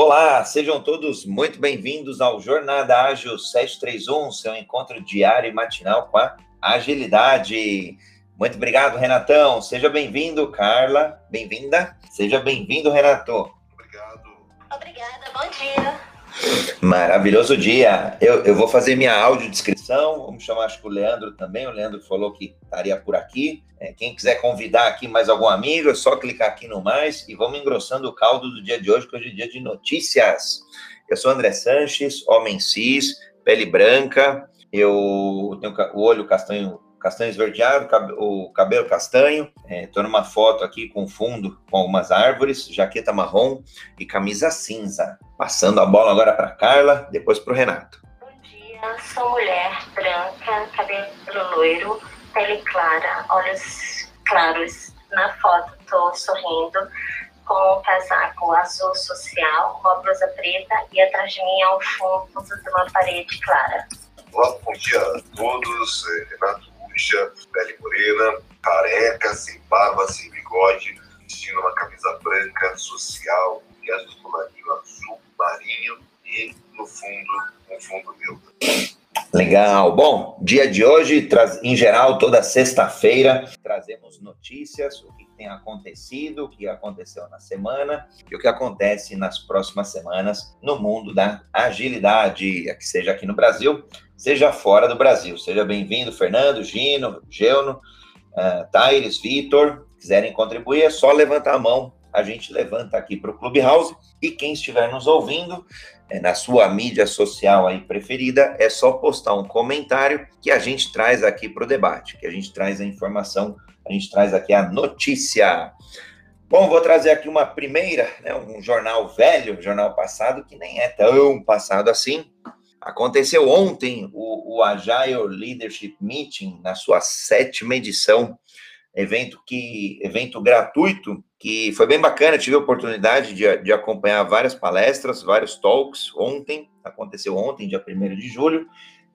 Olá, sejam todos muito bem-vindos ao Jornada Ágil 731, seu encontro diário e matinal com a agilidade. Muito obrigado, Renatão. Seja bem-vindo, Carla. Bem-vinda. Seja bem-vindo, Renato. Obrigado. Obrigada, bom dia. Maravilhoso dia. Eu, eu vou fazer minha audiodescrição. Vamos chamar acho que o Leandro também. O Leandro falou que estaria por aqui. É, quem quiser convidar aqui mais algum amigo, é só clicar aqui no mais e vamos engrossando o caldo do dia de hoje, que hoje é dia de notícias. Eu sou André Sanches, homem cis, pele branca. Eu tenho o olho castanho castanho esverdeado, o cabelo castanho. Estou é, numa foto aqui com fundo com algumas árvores, jaqueta marrom e camisa cinza. Passando a bola agora para Carla, depois para o Renato. Bom dia, sou mulher branca, cabelo loiro, pele clara, olhos claros. Na foto estou sorrindo com um casaco azul social, uma blusa preta e atrás de mim ao fundo de uma parede clara. Olá, bom dia a todos. É, Renato gaúcha, pele morena, careca, sem barba, sem bigode, vestindo uma camisa branca, social, e azul colarinho azul marinho e no fundo, um fundo neutro. Legal. Bom, dia de hoje, em geral, toda sexta-feira, trazemos notícias, o que tem acontecido, o que aconteceu na semana e o que acontece nas próximas semanas no mundo da agilidade, que seja aqui no Brasil, seja fora do Brasil. Seja bem-vindo, Fernando, Gino, Geuno, uh, Taires, Vitor. Quiserem contribuir, é só levantar a mão. A gente levanta aqui para o Clubhouse. E quem estiver nos ouvindo, é, na sua mídia social aí preferida, é só postar um comentário que a gente traz aqui para o debate, que a gente traz a informação, a gente traz aqui a notícia. Bom, vou trazer aqui uma primeira, né, um jornal velho, um jornal passado, que nem é tão passado assim, Aconteceu ontem o, o Agile Leadership Meeting, na sua sétima edição, evento que evento gratuito, que foi bem bacana, tive a oportunidade de, de acompanhar várias palestras, vários talks ontem, aconteceu ontem, dia 1 de julho,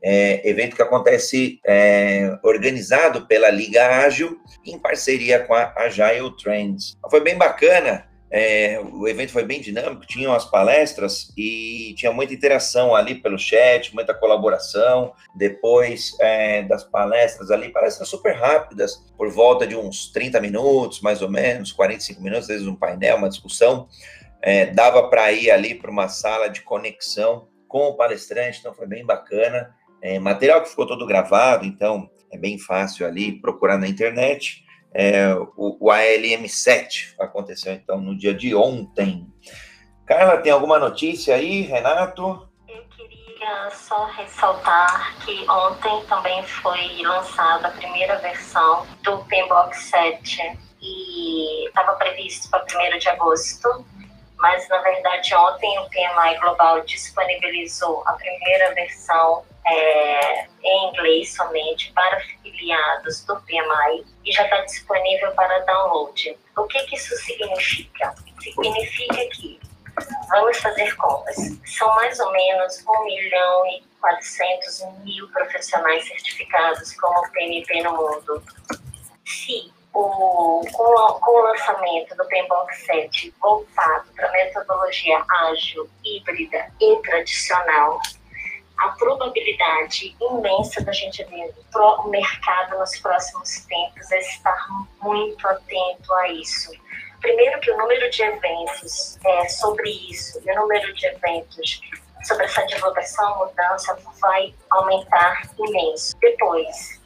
é, evento que acontece é, organizado pela Liga Ágil, em parceria com a Agile Trends. Foi bem bacana, é, o evento foi bem dinâmico, tinham as palestras e tinha muita interação ali pelo chat, muita colaboração. Depois é, das palestras ali, palestras super rápidas, por volta de uns 30 minutos, mais ou menos, 45 minutos, às vezes um painel, uma discussão. É, dava para ir ali para uma sala de conexão com o palestrante, então foi bem bacana. É, material que ficou todo gravado, então é bem fácil ali procurar na internet é, o, o ALM7 aconteceu então no dia de ontem. Carla, tem alguma notícia aí, Renato? Eu queria só ressaltar que ontem também foi lançada a primeira versão do Pembox 7 e estava previsto para 1 de agosto, mas na verdade ontem o PMI Global disponibilizou a primeira versão é, em inglês somente para filiados do PMI e já está disponível para download. O que, que isso significa? Significa que vamos fazer contas. São mais ou menos 1 milhão e 400 mil profissionais certificados como PMP no mundo. Se o, com, com, o lançamento do PMBOK 7 voltado para metodologia ágil, híbrida e tradicional, a probabilidade imensa da gente ver o mercado nos próximos tempos é estar muito atento a isso. Primeiro que o número de eventos é, sobre isso o número de eventos sobre essa divulgação, mudança, vai aumentar imenso. Depois,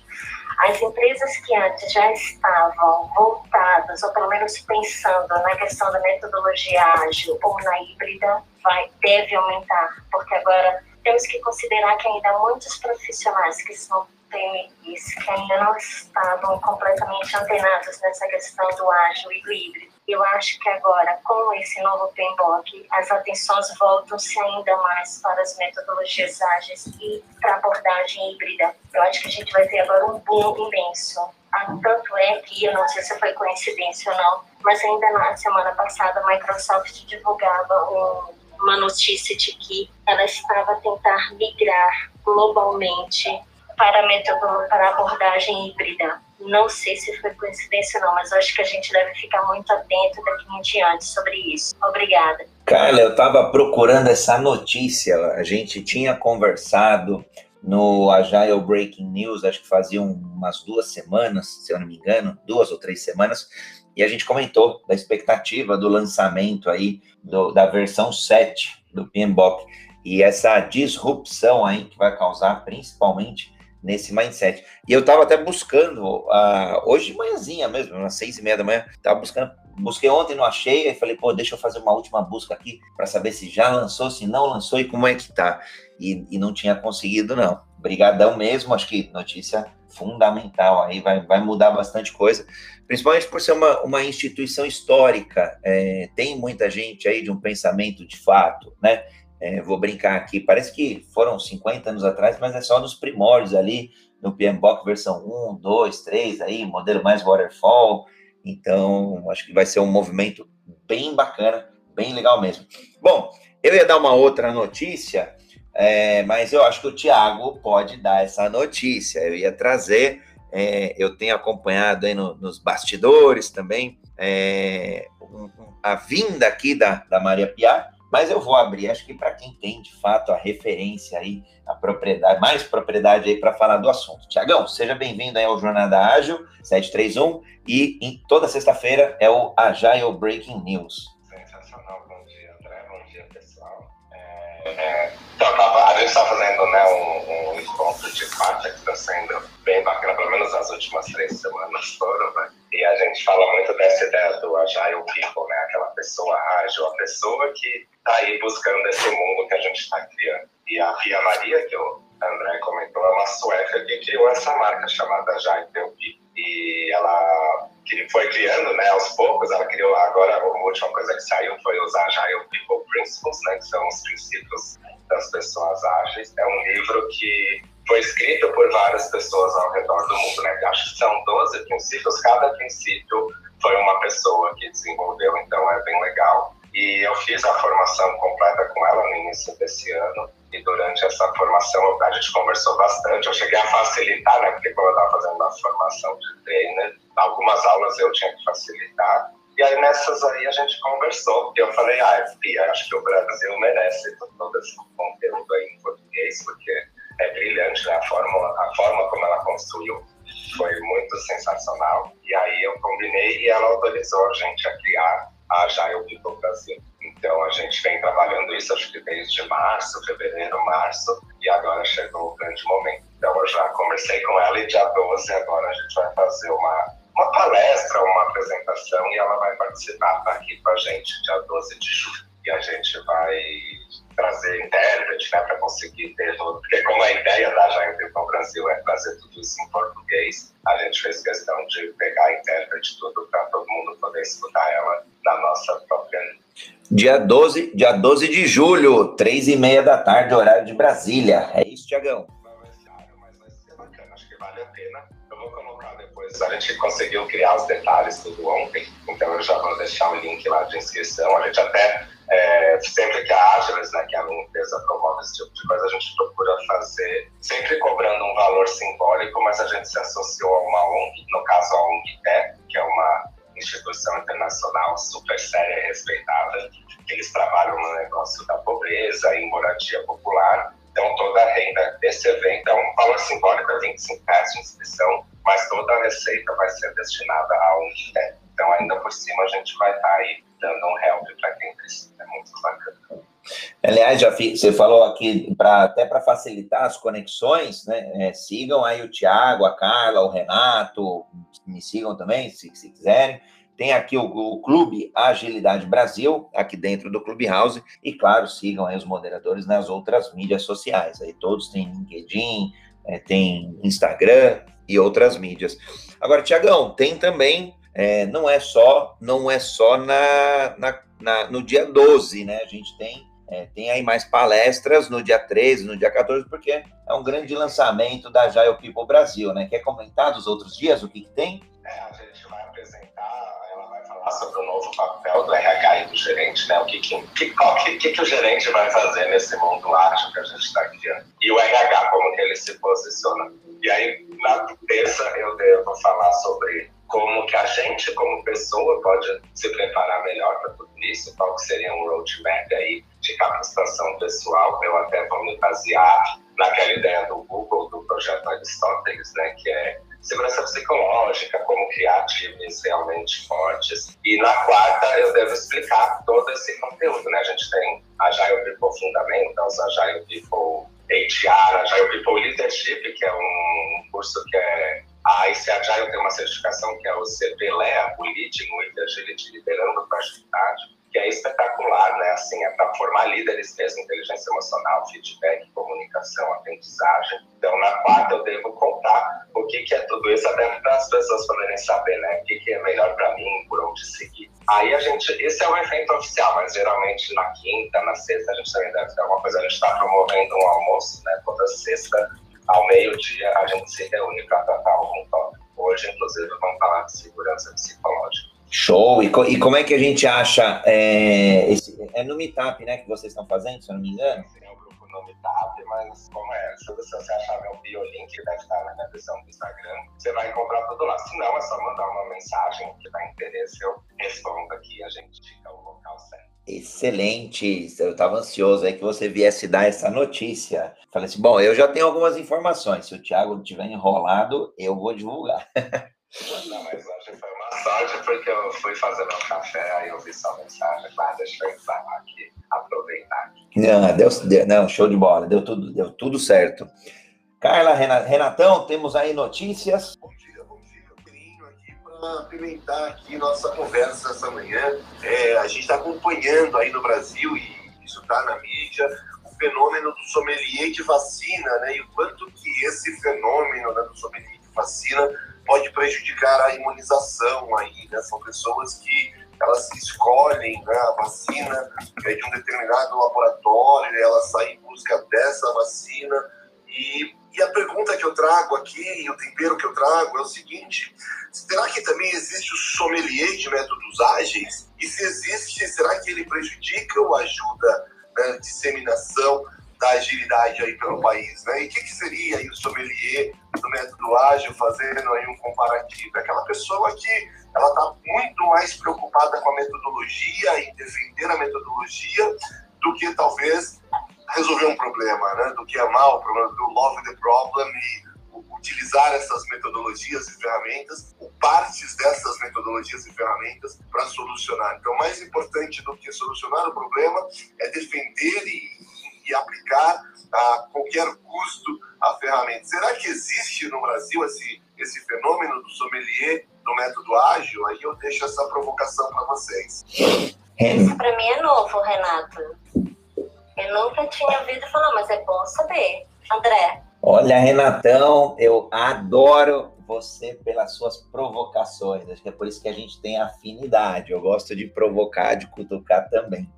as empresas que antes já estavam voltadas, ou pelo menos pensando na questão da metodologia ágil ou na híbrida, vai, deve aumentar, porque agora temos que considerar que ainda há muitos profissionais que são PMIs que ainda não estavam completamente antenados nessa questão do ágil e do híbrido. Eu acho que agora, com esse novo PMBOK, as atenções voltam-se ainda mais para as metodologias ágeis e para a abordagem híbrida. Eu acho que a gente vai ter agora um boom imenso. Ah, tanto é que, eu não sei se foi coincidência ou não, mas ainda na semana passada a Microsoft divulgava um uma notícia de que ela estava a tentar migrar globalmente para a, para abordagem híbrida. Não sei se foi coincidência ou não, mas acho que a gente deve ficar muito atento daqui em diante sobre isso. Obrigada. Carla, eu estava procurando essa notícia. A gente tinha conversado no Agile Breaking News, acho que fazia umas duas semanas, se eu não me engano, duas ou três semanas, e a gente comentou da expectativa do lançamento aí do, da versão 7 do PMBOK e essa disrupção aí que vai causar principalmente nesse mindset. E eu estava até buscando, uh, hoje de manhãzinha mesmo, às seis e meia da manhã, estava buscando, busquei ontem, não achei, aí falei, pô, deixa eu fazer uma última busca aqui para saber se já lançou, se não lançou e como é que tá. E, e não tinha conseguido, não. Brigadão mesmo, acho que notícia fundamental aí, vai, vai mudar bastante coisa, principalmente por ser uma, uma instituição histórica, é, tem muita gente aí de um pensamento de fato, né? É, vou brincar aqui, parece que foram 50 anos atrás, mas é só nos primórdios ali, no PMBOK versão 1, 2, 3, aí, modelo mais waterfall, então acho que vai ser um movimento bem bacana, bem legal mesmo. Bom, eu ia dar uma outra notícia, é, mas eu acho que o Thiago pode dar essa notícia. Eu ia trazer, é, eu tenho acompanhado aí no, nos bastidores também é, a vinda aqui da, da Maria Piar, mas eu vou abrir, acho que para quem tem de fato a referência aí, a propriedade, mais propriedade aí para falar do assunto. Tiagão, seja bem-vindo aí ao Jornada Ágil 731 e em toda sexta-feira é o Agile Breaking News. Sensacional, bom dia André, bom dia pessoal. É, então, a gente está fazendo né, um, um encontro de quarta que está sendo bem bacana, pelo menos as últimas três semanas foram, né? E a gente fala muito dessa ideia do Agile People, né? Aquela pessoa ágil, a pessoa que está aí buscando esse mundo que a gente está criando. E a Fia Maria, que o André comentou, é uma sueca que criou essa marca chamada Agile People. E ela foi criando, né, aos poucos, ela criou, agora a última coisa que saiu foi os Agile People Principles, né, que são os princípios das pessoas ágeis. É um livro que foi escrito por várias pessoas ao redor do mundo, né? Acho que são 12 princípios, cada princípio foi uma pessoa que desenvolveu, então é bem legal. E eu fiz a formação completa com ela no início desse ano. E durante essa formação a gente conversou bastante. Eu cheguei a facilitar, né? Porque quando eu estava fazendo a formação de trainer, algumas aulas eu tinha que facilitar. E aí nessas aí a gente conversou. E eu falei, ah, Pia, acho que o Brasil merece todo esse conteúdo aí em português, porque é brilhante né? a, forma, a forma como ela construiu. Foi muito sensacional. E aí eu combinei e ela autorizou a gente a criar a Agile People Brasil. Então a gente vem trabalhando isso, acho que desde março, fevereiro, março, e agora chegou o grande momento. Então eu já conversei com ela e dia 12 agora a gente vai fazer uma uma palestra, uma apresentação e ela vai participar, tá aqui com a gente dia 12 de julho. E a gente vai trazer intérprete né, para conseguir ter todo. Porque, como a ideia da Jair para o Brasil é trazer tudo isso em português, a gente fez questão de pegar intérprete tudo para todo mundo poder escutar ela na nossa própria Dia 12, dia 12 de julho, três e meia da tarde, horário de Brasília. É isso, Tiagão? A gente conseguiu criar os detalhes tudo ontem, então eu já vou deixar o link lá de inscrição. A gente até, é, sempre que a Agiles, né, que é a empresa, promove esse tipo de coisa, a gente procura fazer, sempre cobrando um valor simbólico, mas a gente se associou a uma ONG, no caso a ONG TE, que é uma instituição internacional super séria e respeitada. Eles trabalham no negócio da pobreza e moradia popular. Então, toda a renda desse evento é um valor simbólico, é 25 reais de inscrição mas toda a receita vai ser destinada a um é. Então, ainda por cima, a gente vai estar tá aí dando um help para quem precisa. É muito bacana. Aliás, já você falou aqui, pra, até para facilitar as conexões, né? É, sigam aí o Tiago, a Carla, o Renato, me sigam também, se, se quiserem. Tem aqui o, o, Clube Agilidade Brasil, aqui dentro do Clubhouse, e claro, sigam aí os moderadores nas outras mídias sociais. Aí todos têm LinkedIn, é, tem Instagram, e outras mídias. Agora, Tiagão, tem também, é, não é só, não é só na, na, na, no dia 12, né? A gente tem, é, tem aí mais palestras no dia 13, no dia 14, porque é um grande lançamento da Agile People Brasil, né? Quer comentar dos outros dias, o que, que tem? É, falar sobre o novo papel do RH e do gerente, né? O que, que, que, que, que o gerente vai fazer nesse mundo ágil que a gente está criando. E o RH, como que ele se posiciona. E aí, Na terça eu devo falar sobre como que a gente, como pessoa, pode se preparar melhor para tudo isso, qual que seria um roadmap aí de capacitação pessoal. Eu até vou me basear naquela ideia do Google, do projeto Aristóteles, né, que é segurança psicológica, como criar times realmente fortes. E na quarta eu devo explicar todo esse conteúdo, né? A gente tem Agile People Fundamentals, Agile People HR, Agile People Leadership, que é um curso que é a IC Agile tem uma certificação que é o CPLEA, o Leading with Agility, liderando com agilidade que é espetacular, né? Assim, é para formar líderes mesmo, inteligência emocional, feedback, comunicação, aprendizagem. Então, na quarta, eu devo contar o que, que é tudo isso, até para as pessoas poderem saber, né? O que, que é melhor para mim, por onde seguir. Aí a gente, esse é o evento oficial, mas geralmente na quinta, na sexta, a gente também deve ter alguma coisa. A gente está promovendo um almoço, né? Toda sexta, ao meio-dia, a gente se reúne para tratar algum tópico. Hoje, inclusive, vamos falar de segurança psicológica. Show! E, co e, como é que a gente acha? É, esse, é no Meetup, né? Que vocês estão fazendo, se eu não me engano? Sim, é o grupo no Meetup, mas como é? Se você achar meu biolink, deve estar na minha descrição do Instagram, você vai encontrar tudo lá. Se não, é só mandar uma mensagem que dá interesse, eu respondo aqui a gente fica o local certo. Excelente, eu estava ansioso aí que você viesse dar essa notícia. Falei assim, bom, eu já tenho algumas informações, se o Thiago tiver enrolado, eu vou divulgar. Não, mas hoje foi sorte porque eu fui fazer meu café, aí eu vi sua mensagem, ah, deixa eu entrar aqui, aproveitar. Não, deu, deu, não, show de bola, deu tudo, deu tudo certo. Carla, Renatão, temos aí notícias. Bom dia, bom dia, aqui para apimentar aqui nossa conversa essa manhã. É, a gente está acompanhando aí no Brasil, e isso está na mídia, o fenômeno do sommelier de vacina, né? E o quanto que esse fenômeno né, do sommelier de vacina pode prejudicar a imunização aí, né? São pessoas que elas escolhem né, a vacina é de um determinado laboratório, elas saem em busca dessa vacina. E, e a pergunta que eu trago aqui, o tempero que eu trago é o seguinte: será que também existe o sommelier de métodos ágeis? E se existe, será que ele prejudica ou ajuda né, disseminação da agilidade aí pelo país, né? E o que, que, seria aí o sommelier do método ágil fazendo aí um comparativo? É aquela pessoa que ela está muito mais preocupada com a metodologia, em defender a metodologia, do que talvez resolver um problema, né? Do que amar o problema, do love the problem e utilizar essas metodologias e ferramentas, ou partes dessas metodologias e ferramentas para solucionar. Então, mais importante do que solucionar o problema é defender e e aplicar a qualquer custo a ferramenta. Será que existe no Brasil esse, esse fenômeno do sommelier do método ágil? Aí eu deixo essa provocação para vocês. Isso para mim é novo, Renato. Eu nunca tinha ouvido falar, mas é bom saber. André. Olha, Renatão, eu adoro você pelas suas provocações. Acho que é por isso que a gente tem afinidade. Eu gosto de provocar, de cutucar também.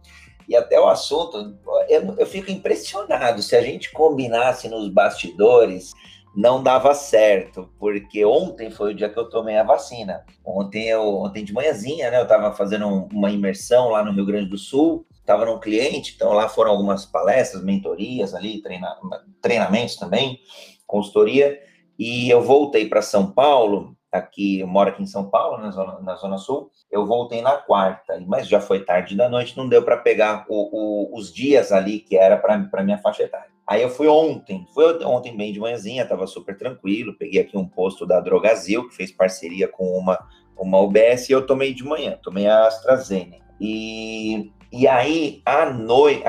E até o assunto, eu, eu fico impressionado. Se a gente combinasse nos bastidores, não dava certo, porque ontem foi o dia que eu tomei a vacina. Ontem, eu, ontem de manhãzinha, né? Eu estava fazendo um, uma imersão lá no Rio Grande do Sul, estava num cliente, então lá foram algumas palestras, mentorias ali, treina, treinamentos também, consultoria, e eu voltei para São Paulo aqui, eu moro aqui em São Paulo, na Zona, na zona Sul, eu voltei na quarta, mas já foi tarde da noite, não deu para pegar o, o, os dias ali que era para minha faixa etária. Aí eu fui ontem, foi ontem bem de manhãzinha, tava super tranquilo, peguei aqui um posto da Drogazil, que fez parceria com uma, uma UBS, e eu tomei de manhã, tomei a AstraZeneca. E, e aí, à noite,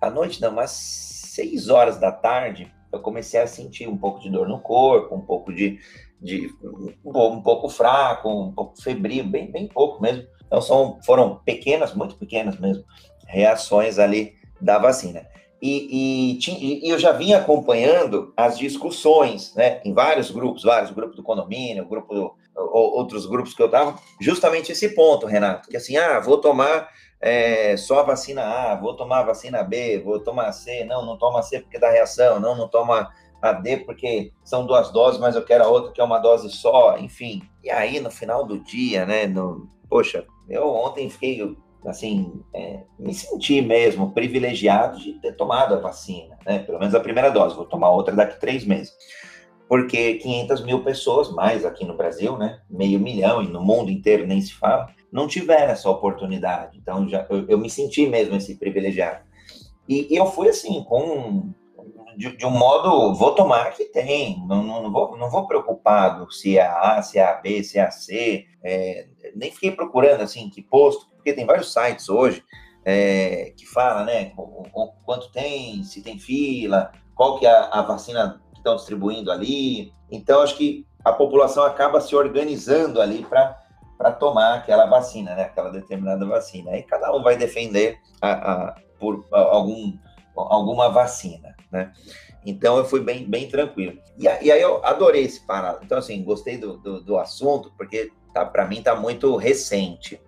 à, noite não, mas seis horas da tarde, eu comecei a sentir um pouco de dor no corpo, um pouco de, de um, um pouco fraco, um pouco febril, bem, bem pouco mesmo. Então são, foram pequenas, muito pequenas mesmo, reações ali da vacina. E, e, e, eu já vinha acompanhando as discussões, né, em vários grupos, vários grupos do condomínio, grupo do, outros grupos que eu estava, justamente esse ponto, Renato, que assim, ah, vou tomar é, só a vacina A, vou tomar a vacina B, vou tomar C, não, não toma C porque dá reação, não, não toma a D porque são duas doses, mas eu quero a outra que é uma dose só, enfim. E aí, no final do dia, né, no, poxa, eu ontem fiquei, assim, é, me senti mesmo privilegiado de ter tomado a vacina, né, pelo menos a primeira dose, vou tomar outra daqui três meses. porque 500 mil pessoas, mais aqui no Brasil, né, meio milhão e no mundo inteiro nem se fala, não tiveram essa oportunidade. Então, já, eu, eu me senti mesmo esse privilegiado. E, e eu fui assim, com de, de, um modo, vou tomar que tem, não, não, vou, não vou preocupado se é A, se é A, B, se é A, C, é, nem fiquei procurando assim que posto, porque tem vários sites hoje é, que fala, né, quanto tem, se tem fila, qual que é a, a vacina que estão distribuindo ali. Então, acho que a população acaba se organizando ali para para tomar aquela vacina, né? Aquela determinada vacina. Aí cada um vai defender a, a por a, algum, alguma vacina, né? Então eu fui bem, bem tranquilo. E, aí eu adorei esse parado. Então, assim, gostei do, do, do assunto, porque tá, para mim tá muito recente.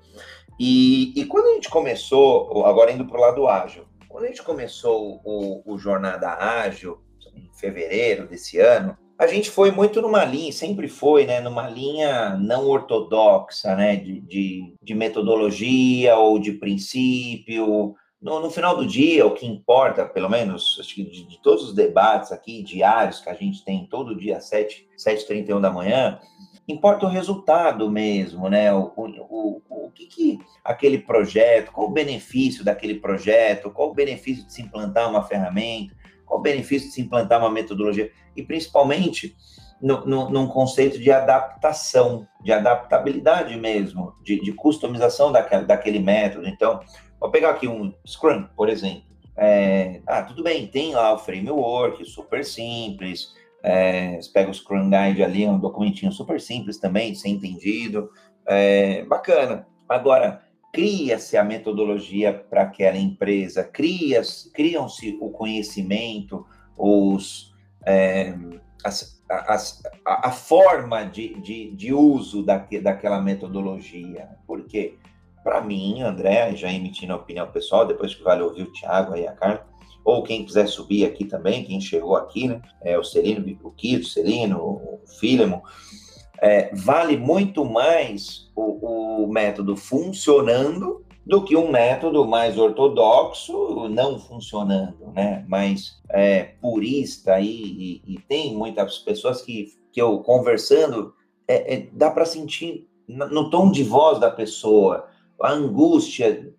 E, e quando a gente começou, agora indo para o lado ágil, quando a gente começou o, o Jornada Ágil, em fevereiro desse ano, a gente foi muito numa linha, sempre foi, né, numa linha não ortodoxa, né, de, de, de metodologia ou de princípio. No, no, final do dia, o que importa, pelo menos, acho que de, de, todos os debates aqui diários que a gente tem todo dia, 7, 7h31 da manhã, importa o resultado mesmo, né? O, o, o, o que, que aquele projeto, qual o benefício daquele projeto, qual o benefício de se implantar uma ferramenta, qual o benefício de se implantar uma metodologia, e principalmente no, no, num conceito de adaptação, de adaptabilidade mesmo, de, de customização daquele, daquele método. Então, vou pegar aqui um Scrum, por exemplo. É, ah, tudo bem, tem lá o framework, super simples, é, você pega o Scrum Guide ali, é um documentinho super simples também, ser entendido. É, bacana. Agora, cria-se a metodologia para aquela empresa, cria, criam-se o conhecimento, os, é, as, as, a, a, forma de, de, de uso daque, daquela metodologia. Porque, para mim, André, já emitindo a opinião pessoal, depois que vale ouvir o Thiago e a Carla, ou quem quiser subir aqui também, quem chegou aqui, né? É, o Celino, o Kito, o Celino, o Filemo, é, vale muito mais o, o, método funcionando do que um método mais ortodoxo não funcionando, né? Mais é, purista e, e, e, tem muitas pessoas que, que eu conversando, é, é dá para sentir no tom de voz da pessoa a angústia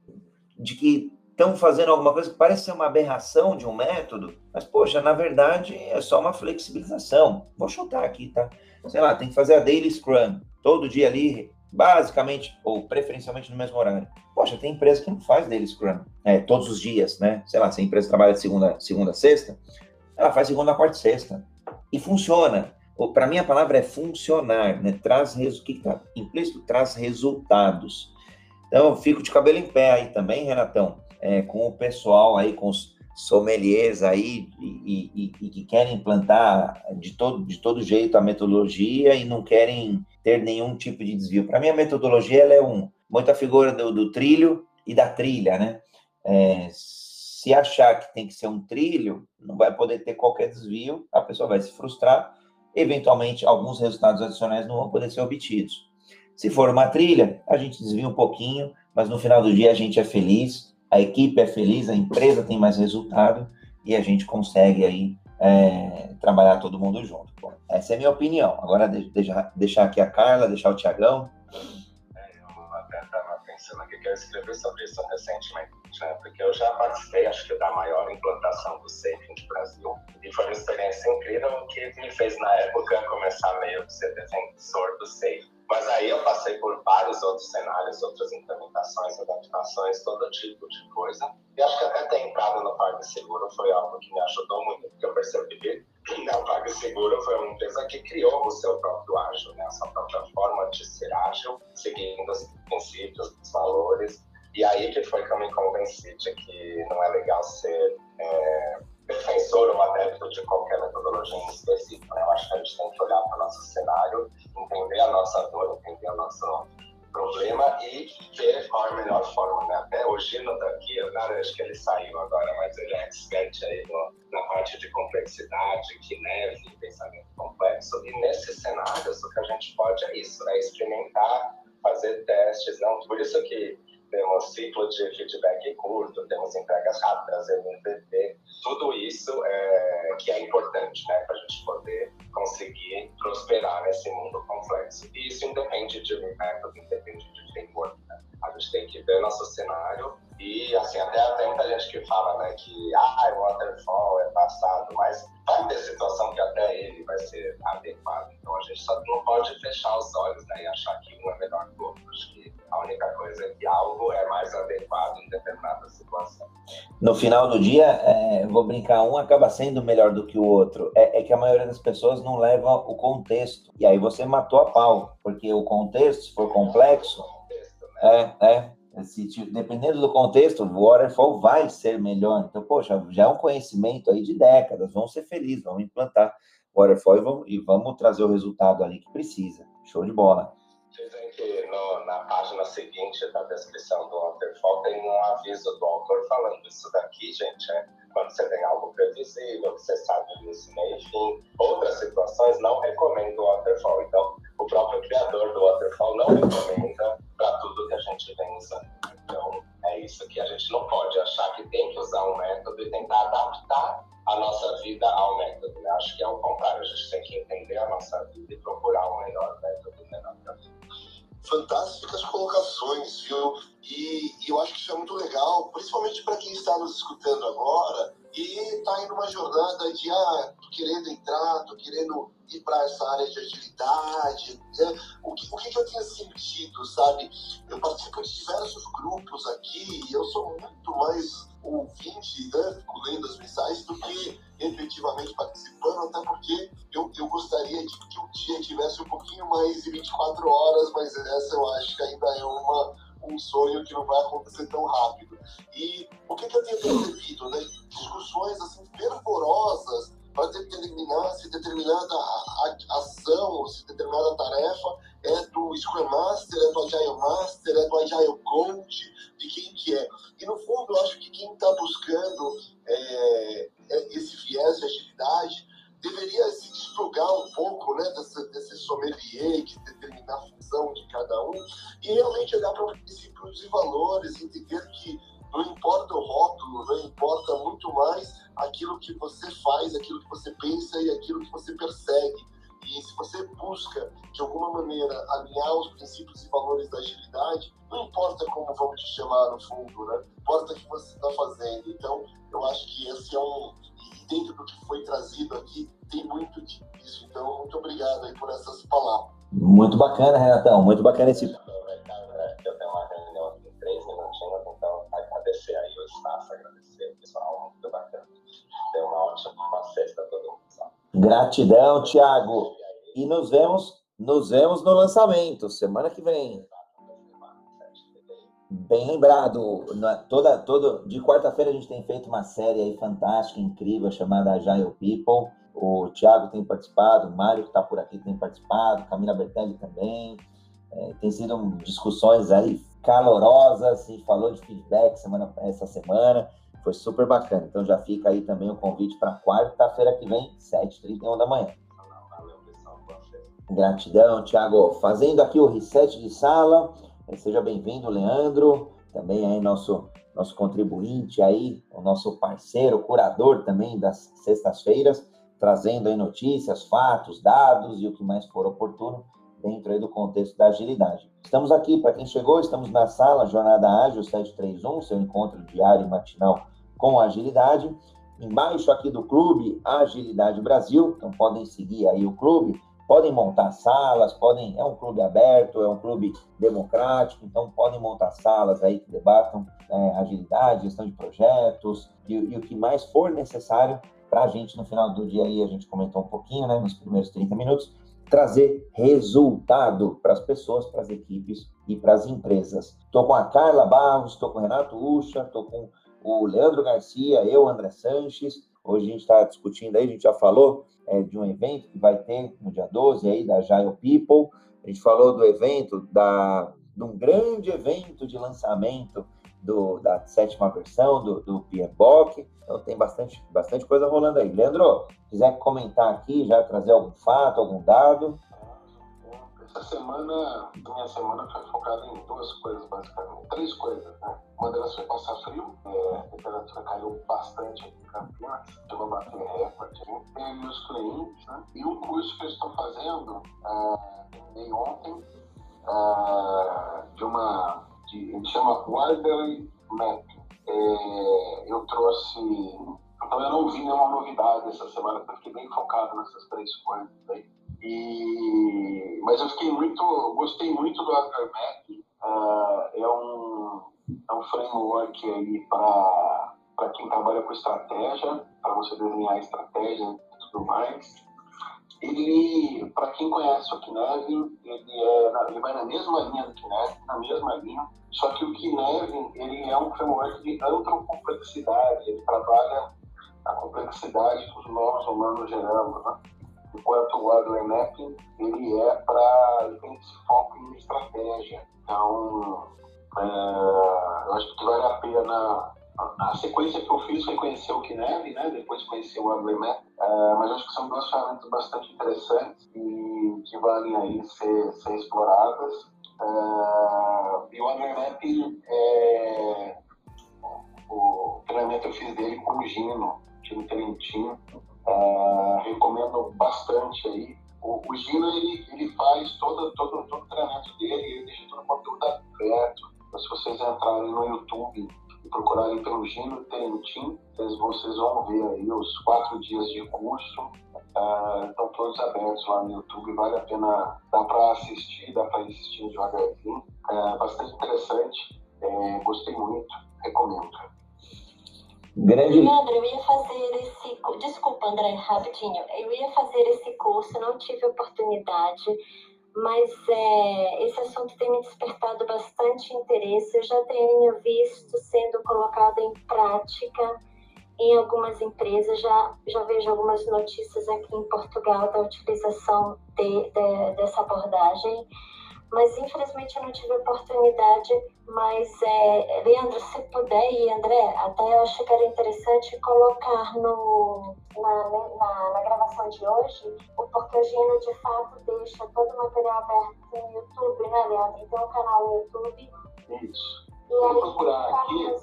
de que estão fazendo alguma coisa que parece ser uma aberração de um método, mas, poxa, na verdade é só uma flexibilização. Vou chutar aqui, tá? Sei lá, tem que fazer a daily scrum, todo dia ali, basicamente, ou preferencialmente no mesmo horário. Poxa, tem empresa que não faz daily scrum, é, todos os dias, né? Sei lá, se a empresa trabalha de segunda, segunda a sexta, ela faz segunda, quarta e sexta. E funciona. Para mim, a palavra é funcionar, né? Traz, o que está implícito? Traz resultados. Então, eu fico de cabelo em pé aí também, Renatão é, com o pessoal aí, com os sommeliers aí, e, e, e, que querem implantar de todo, de todo jeito a metodologia e não querem ter nenhum tipo de desvio. Para mim, a metodologia ela é um, muita figura do, do trilho e da trilha, né? É, se achar que tem que ser um trilho, não vai poder ter qualquer desvio, a pessoa vai se frustrar, eventualmente alguns resultados adicionais não vão poder ser obtidos. Se for uma trilha, a gente desvia um pouquinho, mas no final do dia a gente é feliz a equipe é feliz, a empresa tem mais resultado e a gente consegue aí é, trabalhar todo mundo junto. Bom, essa é a minha opinião. Agora deixa, deixar aqui a Carla, deixar o Tiagão. É, até pensando aqui que eu escrevi sobre isso recentemente, né? porque eu já participei, acho que, da maior implantação do Safe no Brasil. E foi uma experiência incrível que me fez, na época, começar meio a ser defensor do Safe mas aí eu passei por vários outros cenários, outras implementações, adaptações, todo tipo de coisa. E acho que até ter entrado no PagSeguro foi algo que me ajudou muito, porque eu percebi que a PagSeguro foi uma empresa que criou o seu próprio ágil, né? a sua própria forma de ser ágil, seguindo os princípios, os valores. E aí que foi que eu me convenci de que não é legal ser... É, defensor ou adepto de qualquer metodologia em específico. Né? Eu acho que a gente tem que olhar para o nosso cenário, entender a nossa dor, entender o nosso problema e ver qual é a melhor forma. Né? Até o Gino daqui, eu acho que ele saiu agora, mas ele é expert aí no, na parte de complexidade, que neve, pensamento complexo. E nesses cenários, o que a gente pode é isso, é experimentar, fazer testes. Não, por isso que temos ciclo de feedback curto, temos entregas rápidas, MVP, tudo isso é, que é importante, né, para a gente poder conseguir prosperar nesse mundo complexo. E isso independe de método, independe de framework. Né? A gente tem que ver nosso cenário e, assim, até tem muita gente que fala, né, que, ah, o waterfall é passado, mas vai ter situação que até ele vai ser adequado. Então, a gente só não pode fechar os olhos, né, e achar que um é melhor que o outro. Acho que a única coisa é que algo é mais adequado determinada situação. No final do dia, é, vou brincar, um acaba sendo melhor do que o outro. É, é, que a maioria das pessoas não leva o contexto. E aí você matou a pau, porque o contexto, se for complexo, né? é, é, se, dependendo do contexto, o waterfall vai ser melhor. Então, poxa, já é um conhecimento aí de décadas. Vamos ser felizes, vamos implantar o waterfall e vamos, e vamos trazer o resultado ali que precisa. Show de bola. Dizem que no, na página seguinte da descrição do waterfall tem um aviso do autor falando isso daqui, gente, é quando você tem algo previsível, que você sabe o início, meio e fim. Outras situações não recomendam o waterfall. Então, o próprio criador do waterfall não recomenda para tudo que a gente vem usando. Então, é isso que a gente não pode achar que tem que usar um método e tentar adaptar a nossa vida ao método. Né? Acho que é o contrário, a gente tem que entender a nossa vida e procurar um melhor método, melhor para Fantásticas colocações, viu? E, e, eu acho que isso é muito legal, principalmente para quem está nos escutando agora e está em uma jornada de, ah, tô querendo entrar, tô querendo ir para essa área de agilidade. Né? O, que, o que, eu tinha sentido, sabe? Eu participo de diversos grupos aqui e eu sou muito mais ouvinte, né? Lendo as mensagens do que efetivamente participando, até porque eu, eu gostaria de que o dia tivesse um pouquinho mais de 24 horas, mas essa eu acho que ainda é uma, um sonho que não vai acontecer tão rápido. E o que, que eu tenho percebido, né? Gratidão, Thiago. E nos vemos, nos vemos no lançamento, semana que vem. Bem lembrado, toda, toda, de quarta-feira a gente tem feito uma série aí fantástica, incrível, chamada Agile People. O Thiago tem participado, o Mário que está por aqui tem participado, Camila Bertelli também. É, tem sido discussões aí calorosas, e falou de feedback semana, essa semana. Foi super bacana. Então já fica aí também o convite para quarta-feira que vem, 7h31 da manhã. Gratidão, Thiago. Fazendo aqui o reset de sala. Seja bem-vindo, Leandro. Também aí nosso, nosso contribuinte aí, o nosso parceiro, curador também das sextas-feiras, trazendo aí notícias, fatos, dados e o que mais for oportuno dentro aí do contexto da agilidade. Estamos aqui, para quem chegou, estamos na sala Jornada Ágil 731, seu encontro diário e matinal com agilidade. Embaixo aqui do clube, Agilidade Brasil, então podem seguir aí o clube, podem montar salas, podem, é um clube aberto, é um clube democrático, então podem montar salas aí que debatam é, agilidade, gestão de projetos e, e o que mais for necessário para a gente no final do dia aí, a gente comentou um pouquinho, né, nos primeiros 30 minutos, trazer resultado para as pessoas, para as equipes e para as empresas. Estou com a Carla Barros, estou com o Renato Ucha, estou com o Leandro Garcia, eu, André Sanches. Hoje a gente está discutindo aí, a gente já falou é, de um evento que vai ter no dia 12 aí, da Agile People. A gente falou do evento, da, de um grande evento de lançamento do, da sétima versão do, do PMBOK. Então tem bastante, bastante coisa rolando aí. Leandro, quiser comentar aqui, já trazer algum fato, algum dado. essa semana, minha semana foi focada em duas coisas, basicamente. Três coisas, né? Uma delas foi passar frio, é, a temperatura caiu bastante aqui em Campinas, chegou a bater recorde. Teve os clientes, né? E o curso que eu estou fazendo, é, terminei ontem, é, de uma, de, ele chama Wildberry Mapping. É, eu trouxe então eu não vi nenhuma novidade essa semana, porque fiquei bem focado nessas três coisas aí. E, mas eu fiquei muito, gostei muito do AgriMap. Uh, é, um, é um framework aí para quem trabalha com estratégia, para você desenhar estratégia e tudo mais. Ele, para quem conhece o Kinevin, ele, é, ele vai na mesma linha do Kinevin, na mesma linha, só que o Kinevin ele é um framework de antropomplexidade, ele trabalha a complexidade que os novos humanos geramos, né? enquanto o Adler Mapping ele é para ele tem esse foco em estratégia. Então, é, eu acho que vale a pena a sequência que eu fiz foi conhecer o Kineve, né? depois conhecer o Adler Map, é, mas acho que são duas ferramentas bastante interessantes e que valem aí ser, ser exploradas. É, e o Adler Map, é, o treinamento eu fiz dele com o Gino, Gino Trentinho, Uh, recomendo bastante aí. O, o Gino, ele, ele faz todo, todo, todo o treinamento dele, ele deixa todo o conteúdo aberto. Então, se vocês entrarem no YouTube e procurarem pelo Gino Terentin, vocês, vocês vão ver aí os quatro dias de curso. Uh, estão todos abertos lá no YouTube, vale a pena, dá para assistir, dá para assistir devagarzinho. É bastante interessante, é, gostei muito, recomendo. Grande... Leandro, eu ia fazer esse. Desculpa, André, rapidinho. Eu ia fazer esse curso, não tive oportunidade, mas é, esse assunto tem me despertado bastante interesse. Eu já tenho visto sendo colocado em prática em algumas empresas, já, já vejo algumas notícias aqui em Portugal da utilização de, de, dessa abordagem mas infelizmente eu não tive oportunidade. Mas, é, Leandro, se puder e André, até eu acho que era interessante colocar no, na, na, na gravação de hoje, porque o Gino de fato deixa todo o material aberto no YouTube, né, Leandro? Tem um canal no YouTube. Isso. E vou procurar aqui.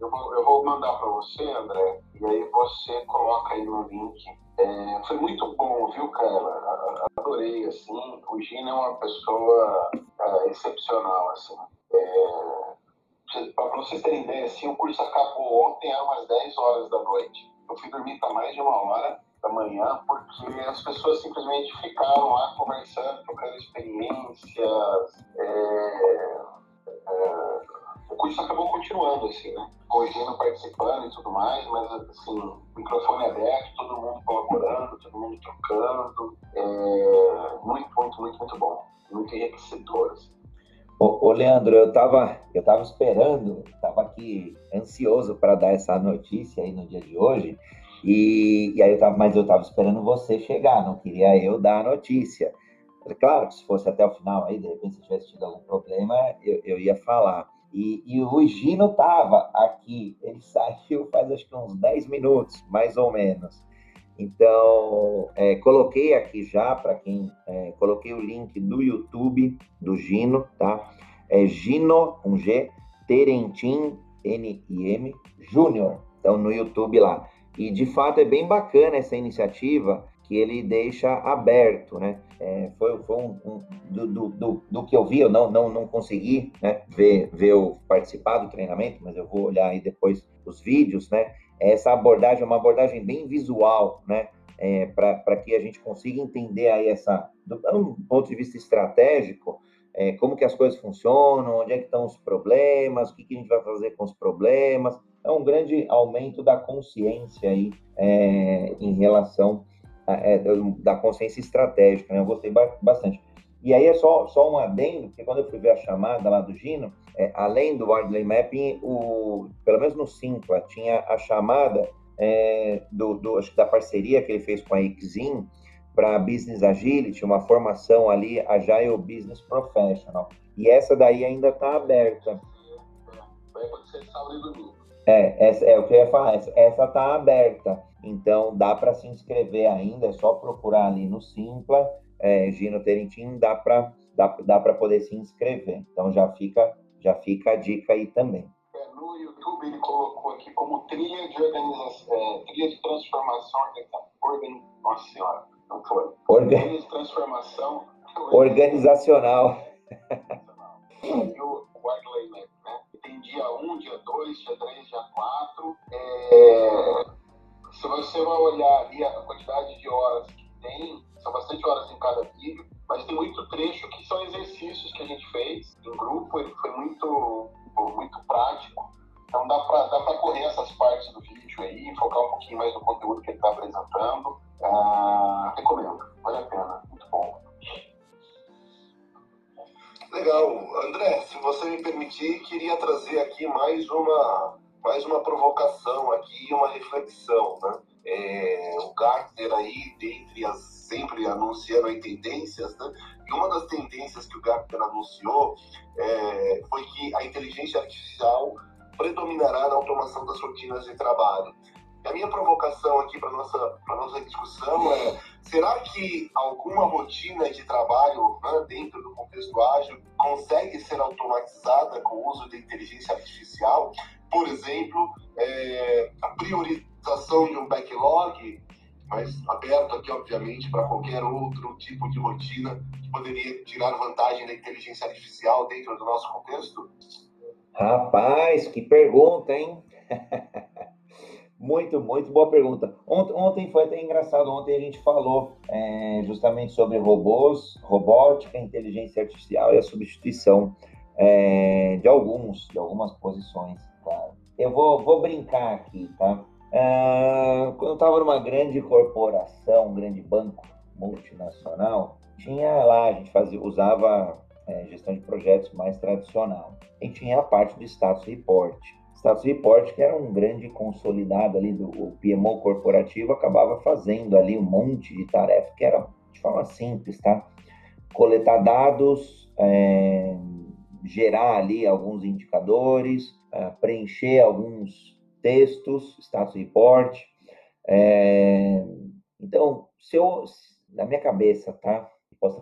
Eu vou, eu vou mandar para você, André, e aí você coloca aí no link é, foi muito bom, viu, cara? Adorei, assim. O Gino é uma pessoa excepcional, assim. É, para vocês terem ideia, assim, o curso acabou ontem, eram umas 10 horas da noite. Eu fui dormir para mais de uma hora da manhã, porque as pessoas simplesmente ficaram lá conversando, trocando experiências. É, o curso acabou continuando, assim, né? Corrigindo, participando e tudo mais, mas, assim, microfone aberto, todo mundo colaborando, todo mundo trocando. É muito, muito, muito, muito bom. Muito enriquecedor, assim. Ô, ô, Leandro, eu tava, eu tava esperando, tava aqui ansioso para dar essa notícia aí no dia de hoje, e, e aí eu tava, mas eu tava esperando você chegar, não queria eu dar a notícia. Claro que se fosse até o final aí, de repente, se tivesse tido algum problema, eu, eu ia falar. E, e, o Gino estava aqui, ele saiu faz acho que uns 10 minutos, mais ou menos. Então, é, coloquei aqui já, para quem. É, coloquei o link do YouTube do Gino, tá? É Gino, com G, Terentim, N-I-M, Júnior. Então, no YouTube lá. E de fato é bem bacana essa iniciativa que ele deixa aberto, né? É, foi foi um, um do, do, do, do, que eu vi, eu não, não, não consegui né, ver, ver o participar do treinamento, mas eu vou olhar aí depois os vídeos, né? Essa abordagem é uma abordagem bem visual, né? É, para que a gente consiga entender aí essa, do ponto de vista estratégico, é, como que as coisas funcionam, onde é que estão os problemas, o que, que a gente vai fazer com os problemas. É um grande aumento da consciência aí é, em relação é, da consciência estratégica, né? Eu gostei bastante. E aí é só, só um adendo, porque quando eu fui ver a chamada lá do Gino, é, além do Wordley Mapping, o, pelo menos no Simpla, tinha a chamada é, do, do, da parceria que ele fez com a Exim para Business Agility, uma formação ali, Agile Business Professional. E essa daí ainda está aberta. É, essa, é o que eu ia falar, essa está aberta. Então dá para se inscrever ainda, é só procurar ali no Simpla é, Gino Terentin, dá para dá, dá poder se inscrever. Então já fica, já fica a dica aí também. É, no YouTube ele colocou aqui como trilha de organização, é, trilha de transformação organizacional. Nossa senhora, não foi. Orga... Trilha de transformação organizacional. E o Wagner, né? Tem dia 1, dia 2, dia 3, dia 4. É... Se você vai olhar ali a quantidade de horas que tem, são bastante horas em cada vídeo, mas tem muito trecho que são exercícios que a gente fez em grupo, ele foi muito, muito prático. Então dá para dá correr essas partes do vídeo aí, focar um pouquinho mais no conteúdo que ele está apresentando. Ah, recomendo, vale a pena, muito bom. Legal. André, se você me permitir, queria trazer aqui mais uma, mais uma provocação aqui, uma reflexão, né? É, o Gartner aí, dentre as sempre anunciando aí tendências, né? E uma das tendências que o Gartner anunciou é, foi que a inteligência artificial predominará na automação das rotinas de trabalho. E a minha provocação aqui para nossa para nossa discussão é: será que alguma rotina de trabalho né, dentro do contexto ágil consegue ser automatizada com o uso de inteligência artificial? Por exemplo, é, a priorização de um backlog, mas aberto aqui, obviamente, para qualquer outro tipo de rotina que poderia tirar vantagem da inteligência artificial dentro do nosso contexto? Rapaz, que pergunta, hein? Muito, muito boa pergunta. Ontem, foi até engraçado, ontem a gente falou é, justamente sobre robôs, robótica, inteligência artificial e a substituição é, de alguns, de algumas posições. Tá? Eu vou, vou brincar aqui, tá? É, quando eu estava numa grande corporação, um grande banco multinacional, tinha lá, a gente fazia, usava é, gestão de projetos mais tradicional. E tinha a parte do status report Status Report, que era um grande consolidado ali do o PMO corporativo, acabava fazendo ali um monte de tarefa que era de forma simples, tá? Coletar dados, é, gerar ali alguns indicadores, é, preencher alguns textos, status report. É, então, se eu, na minha cabeça, tá? Posso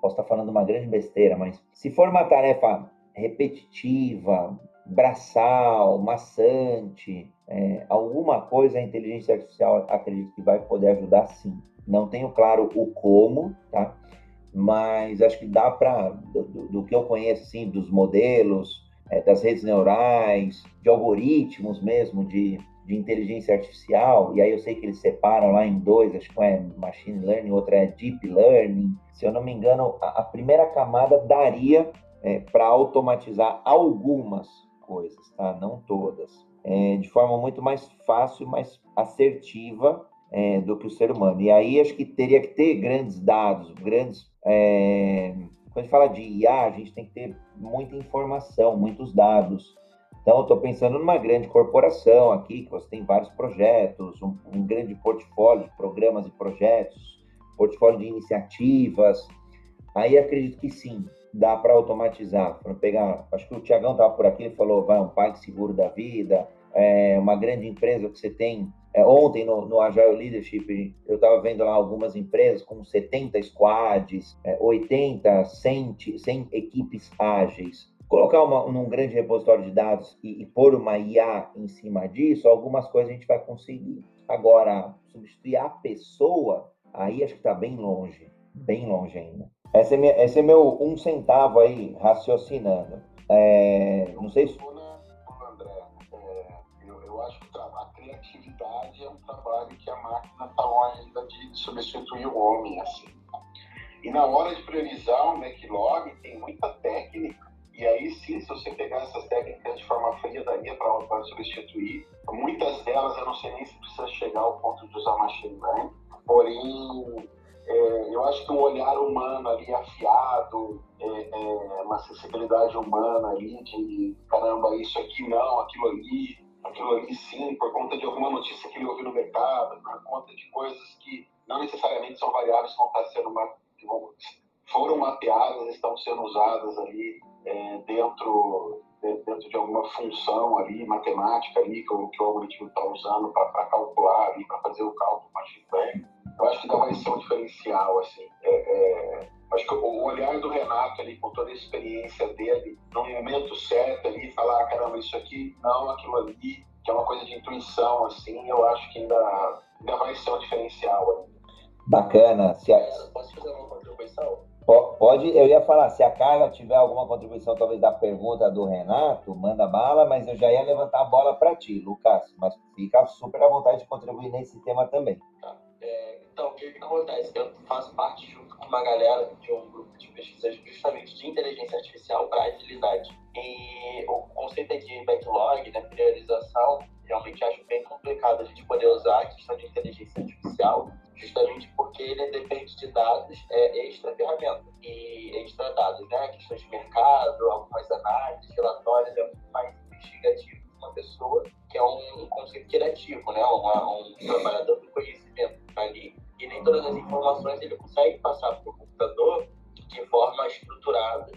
posso estar falando uma grande besteira, mas se for uma tarefa repetitiva, braçal, maçante, é, alguma coisa a inteligência artificial acredito que vai poder ajudar sim. Não tenho claro o como, tá? Mas acho que dá para, do, do, que eu conheço, assim, dos modelos, é, das redes neurais, de algoritmos mesmo, de, de inteligência artificial, e aí eu sei que eles separam lá em dois, acho que um é machine learning, outra é deep learning. Se eu não me engano, a, a primeira camada daria é, para automatizar algumas coisas, tá? Não todas. É, de forma muito mais fácil, mais assertiva é, do que o ser humano. E aí acho que teria que ter grandes dados, grandes. É... Quando a gente fala de IA, a gente tem que ter muita informação, muitos dados. Então, estou pensando numa grande corporação aqui, que você tem vários projetos, um, um grande portfólio de programas e projetos, portfólio de iniciativas. Aí acredito que sim, dá para automatizar. Para pegar, acho que o Tiagão estava por aqui, ele falou, vai um PagSeguro da vida, é uma grande empresa que você tem. É, ontem no, no Agile Leadership, eu estava vendo lá algumas empresas com 70 squads, é, 80, 100, 100 equipes ágeis. Colocar uma, num grande repositório de dados e, e pôr uma IA em cima disso, algumas coisas a gente vai conseguir. Agora, substituir a pessoa, aí acho que está bem longe, bem longe ainda. Esse é, minha, esse é meu um centavo aí, raciocinando. É, não sei se. É um trabalho que a máquina está ainda de substituir o homem. Assim. E na hora de priorizar um backlog, tem muita técnica. E aí sim, se você pegar essas técnicas de forma fria, daria para substituir. Muitas delas eu não sei nem se precisa chegar ao ponto de usar machine learning. Porém, é, eu acho que um olhar humano ali afiado, é, é, uma sensibilidade humana ali de caramba, isso aqui não, aquilo ali, aquilo ali sim, por conta de alguma notícia que ele ouviu no mercado, por conta de coisas que não necessariamente são variáveis que vão sendo foram mapeadas, estão sendo usadas ali é, dentro dentro de alguma função ali, matemática ali, que o, que o algoritmo está usando para calcular ali, para fazer o cálculo machine learning eu acho que ainda vai ser um diferencial, assim. É, é, acho que o olhar do Renato ali, com toda a experiência dele, no momento certo ali, falar, ah, caramba, isso aqui, não, aquilo ali, que é uma coisa de intuição, assim, eu acho que ainda, ainda vai ser um diferencial. Ainda. Bacana. Se a... Posso fazer uma contribuição? Pode, eu ia falar, se a Carla tiver alguma contribuição, talvez da pergunta do Renato, manda bala, mas eu já ia levantar a bola para ti, Lucas. Mas fica super à vontade de contribuir nesse tema também. Tá. É, então, o que, que acontece? Eu faço parte, junto com uma galera de um grupo de pesquisas justamente de inteligência artificial para agilidade. E o conceito de backlog, né, priorização, realmente acho bem complicado a gente poder usar a questão de inteligência artificial justamente porque ele depende de dados é, extra ferramenta e extra dados, né? Questões de mercado, algumas análises, relatórios, é muito mais investigativo uma pessoa que é um, conceito criativo, né? Uma, um trabalhador do conhecimento ali e nem todas as informações ele consegue passar para o computador de forma estruturada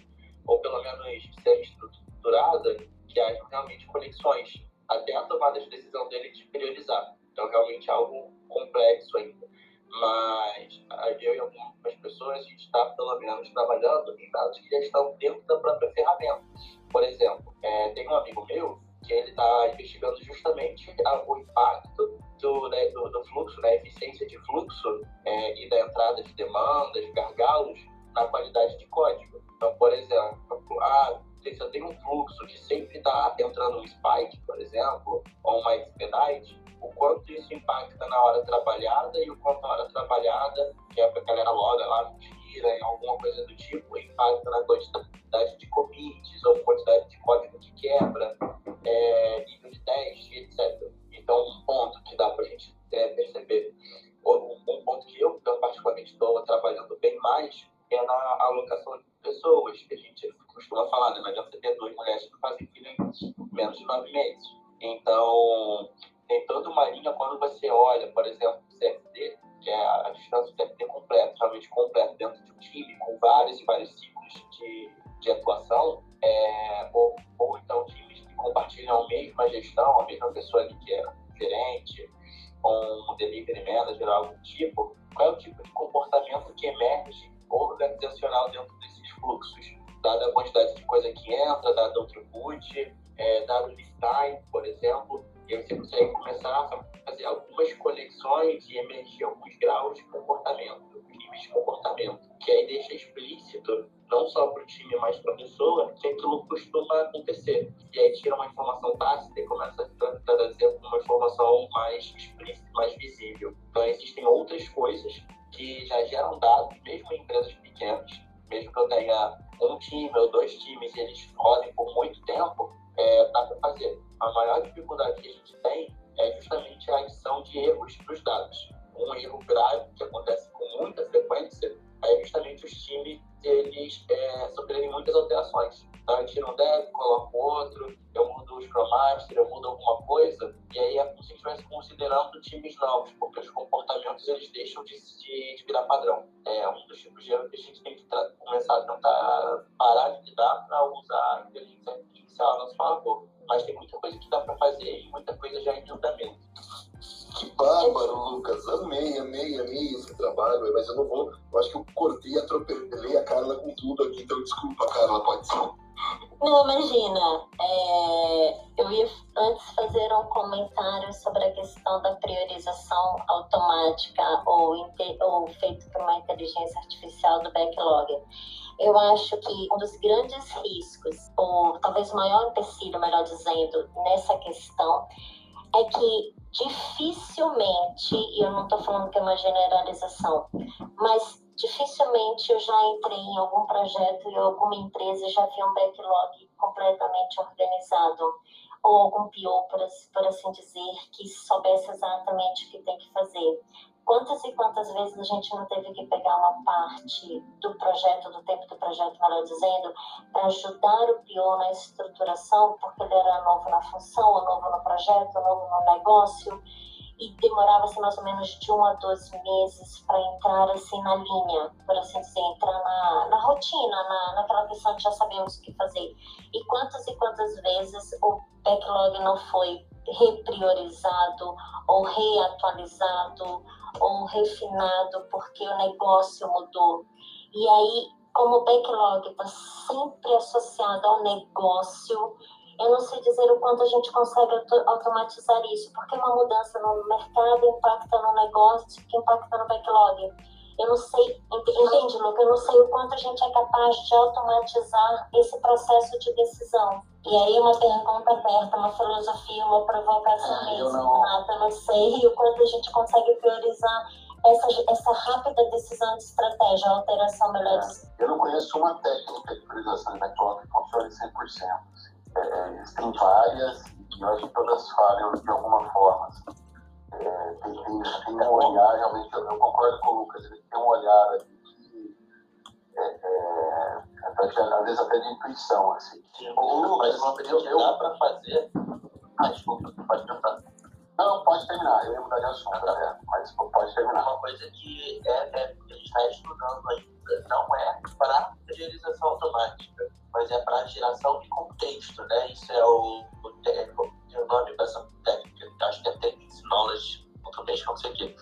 ou pelo menos semi-estruturada que haja realmente conexões até a tomada de decisão dele de priorizar. Então, realmente é algo complexo ainda mas eu e algumas pessoas, a gente está, pelo menos, trabalhando em dados que já estão dentro da própria ferramenta. Por exemplo, é, tem um amigo meu que ele está investigando justamente o impacto do, né, do, do, fluxo, da eficiência de fluxo é, e da entrada de demandas, gargalos, na qualidade de código. Então, por exemplo, ah, se eu tenho um fluxo que sempre está entrando um spike, por exemplo, ou uma expedite, o quanto isso impacta na hora trabalhada e o quanto a hora trabalhada, que é a galera loga lá, tira, alguma coisa do tipo, impacta na quantidade de commits ou quantidade de código que quebra, é, nível de teste, etc. Então, um ponto que dá para a gente é, perceber, um, um ponto que eu, eu particularmente estou trabalhando bem mais, é na alocação de pessoas, que a gente costuma falar, né? Não adianta você ter duas mulheres que fazem filho em menos de nove meses. Então, tem toda uma linha quando você olha, por exemplo, o CFD, que é a distância do CFD completo, realmente completo dentro de um time, com vários e vários ciclos de, de atuação, é, ou, ou então times que compartilham a mesma gestão, a mesma pessoa ali que é gerente, com um delivery manager, algo do tipo, qual é o tipo de comportamento que emerge organizacional dentro desses fluxos? Dada a quantidade de coisa que entra, dado o throughput, é, dado o time, por exemplo, e aí você consegue começar a fazer algumas conexões e emergir alguns graus de comportamento, níveis de comportamento, que aí deixa explícito, não só para o time, mas para a pessoa, que aquilo costuma acontecer. E aí tira uma informação tácita e começa a trazer uma informação mais explícita, mais visível. Então existem outras coisas que já geram dados, mesmo em empresas pequenas, mesmo que eu tenha um time ou dois times e eles rodem eu já entrei em algum projeto e alguma empresa já vi um backlog completamente organizado ou algum PO, por, por assim dizer, que soubesse exatamente o que tem que fazer. Quantas e quantas vezes a gente não teve que pegar uma parte do projeto, do tempo do projeto, melhor dizendo, para ajudar o PO na estruturação, porque ele era novo na função, ou novo no projeto, ou novo no negócio, e demorava assim, mais ou menos de um a dois meses para entrar assim na linha, por assim dizer, entrar na, na rotina, na, naquela questão de já sabemos o que fazer. E quantas e quantas vezes o backlog não foi repriorizado ou reatualizado ou refinado porque o negócio mudou. E aí, como o backlog está sempre associado ao negócio, eu não sei dizer o quanto a gente consegue automatizar isso, porque uma mudança no mercado impacta no negócio, que impacta no backlog. Eu não sei, entende, Luca? Eu não sei o quanto a gente é capaz de automatizar esse processo de decisão. E aí uma pergunta aberta, uma filosofia, uma provocação ah, mesmo, eu não... Renata. Eu não sei o quanto a gente consegue priorizar essa, essa rápida decisão de estratégia, alteração melhor. É, eu não conheço uma técnica de priorização de backlog que funcione 100%. É, existem várias e eu acho que todas falham de alguma forma. Assim. É, tem, tem, tem, um olhar, realmente, eu, eu, concordo com o Lucas, ele tem um olhar ali que, é, é, às vezes até de intuição. Assim. O Lucas, opinião que dá para fazer. Ah, desculpa, pode perguntar. Não, pode terminar, eu ia mudar de assunto, né? mas pode terminar. Uma coisa que é, é, a gente está estudando ainda não é para priorização automática mas é para geração de contexto, né? Isso é o, o, o, nome dessa técnica, acho que é Technics Knowledge Automation, não sei o quê.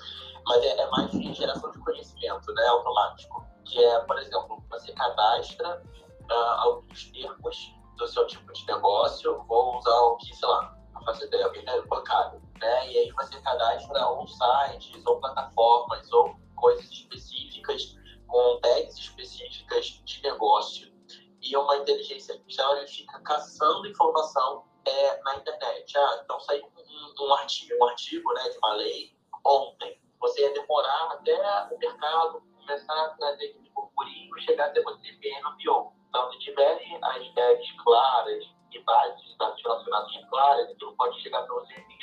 Mas é, é mais de geração de conhecimento, né? Automático. Que é, por exemplo, você cadastra uh, alguns termos do seu tipo de negócio, vou usar o que, sei lá, não faço ideia, alguém né, bancário, né? E aí você cadastra ou sites, ou plataformas, ou coisas específicas, com tags específicas de negócio e uma inteligência artificial ele fica caçando informação é, na internet. Ah, então saiu um, um, artigo, um artigo né, de uma lei ontem. Você ia demorar até o mercado começar a trazer aquele burburinho chegar até você ver no pior. Então, se tiverem as ideias claras e bases de dados relacionados claras, aquilo pode chegar para você em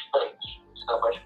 isso dá mais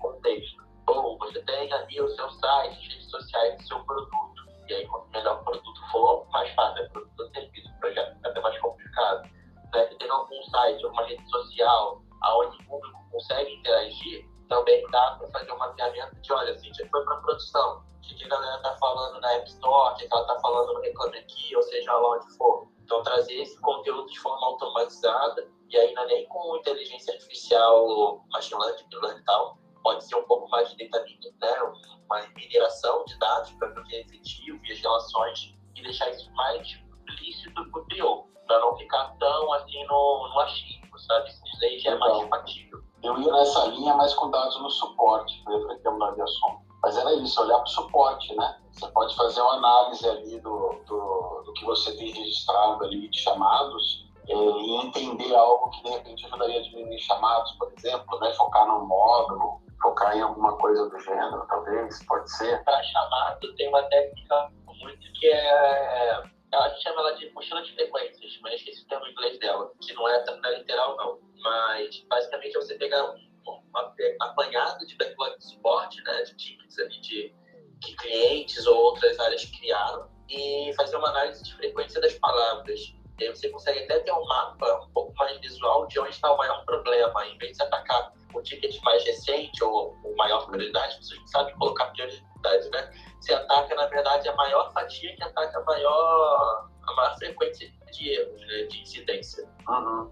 algo que de repente ajudaria a diminuir chamados, por exemplo, né? focar num módulo, focar em alguma coisa do gênero, talvez, pode ser. Para chamado, tem uma técnica muito que é. A gente chama ela de mochila de frequências, mas esqueci o termo inglês dela, que não é tão literal, não. Mas basicamente é você pegar um, uma, apanhado de backlog de suporte, né, de tickets ali de, de clientes ou outras áreas criaram, e fazer uma análise de frequência das palavras. E aí você consegue até ter um mapa um pouco mais visual de onde está o maior problema, em vez de atacar o ticket mais recente ou o maior prioridade, você sabe colocar prioridade, né? Você ataca, na verdade, a maior fatia que ataca a maior, a maior frequência de erros, né? de incidência. Uhum.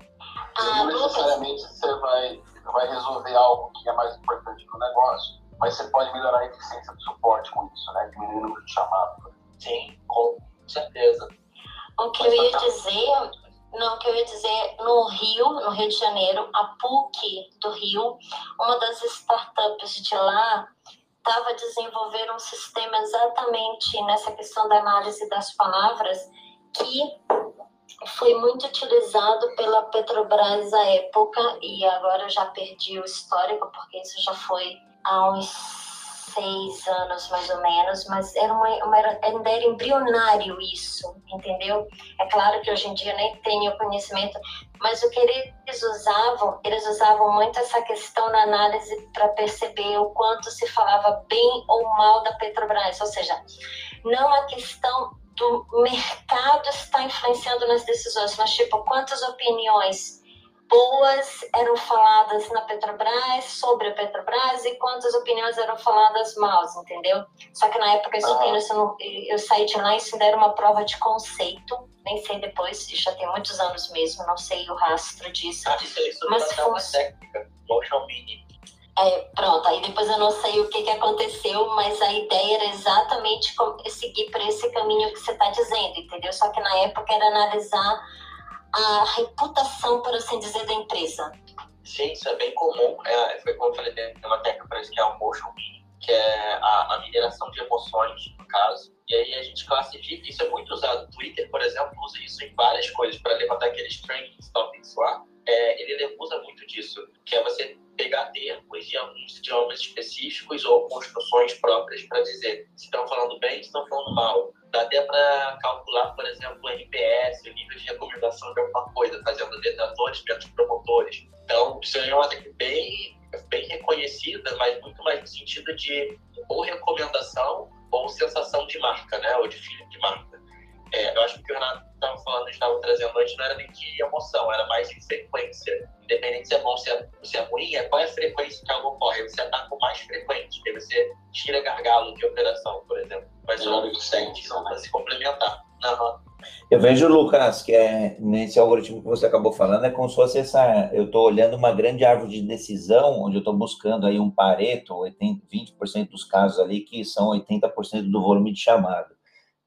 Ah, não necessariamente você vai, vai resolver algo que é mais importante para o negócio, mas você pode melhorar a eficiência do suporte com isso, né? Diminuir o número de chamados. Sim, com certeza. O que eu ia dizer não, que eu ia dizer, no Rio, no Rio de Janeiro, a PUC do Rio, uma das startups de lá estava desenvolvendo um sistema exatamente nessa questão da análise das palavras que foi muito utilizado pela Petrobras à época e agora eu já perdi o histórico porque isso já foi há uns seis anos mais ou menos, mas era uma, uma era, ainda era embrionário isso, entendeu? É claro que hoje em dia nem tenho conhecimento, mas o que eles usavam, eles usavam muito essa questão na análise para perceber o quanto se falava bem ou mal da Petrobras, ou seja, não a questão do mercado está influenciando nas decisões, mas tipo, quantas opiniões boas eram faladas na Petrobras, sobre a Petrobras, e quantas opiniões eram faladas mal, entendeu? Só que na época isso, eu, eu saí de lá e isso ainda era uma prova de conceito, nem sei depois, já tem muitos anos mesmo, não sei o rastro disso. Ah, isso, isso mas foi uma técnica, motion mini. É, pronto, aí depois eu não sei o que, que aconteceu, mas a ideia era exatamente seguir por esse caminho que você está dizendo, entendeu? Só que na época era analisar a reputação, por assim dizer, da empresa. Sim, isso é bem comum. É, foi como eu falei, tem uma técnica parece que é o motion que é a, a mineração de emoções, no caso. E aí a gente classifica, isso é muito usado. Twitter, por exemplo, usa isso em várias coisas para levantar aqueles trending topics lá. É, ele usa muito disso, que é você pegar termos de alguns idiomas específicos ou construções próprias para dizer se estão falando bem, se estão falando mal. Dá até para calcular, por exemplo, o NPS, o nível de recomendação de alguma coisa, fazendo detratores versus promotores. Então, isso é uma técnica bem, bem reconhecida, mas muito mais no sentido de ou recomendação ou sensação de marca, né? ou de feeling de marca. É, eu acho que o que o Renato estava falando, estava trazendo antes, não era nem de emoção, era mais de frequência. Independente se é bom, se é, se é ruim, é qual é a frequência que algo ocorre. Você ataca com mais frequente, aí você tira gargalo de operação, por exemplo. Mas o sente não para se complementar. Uhum. Eu vejo, Lucas, que é nesse algoritmo que você acabou falando, é como se fosse essa. Eu estou olhando uma grande árvore de decisão, onde eu estou buscando aí um pareto, 80, 20% dos casos ali, que são 80% do volume de chamada.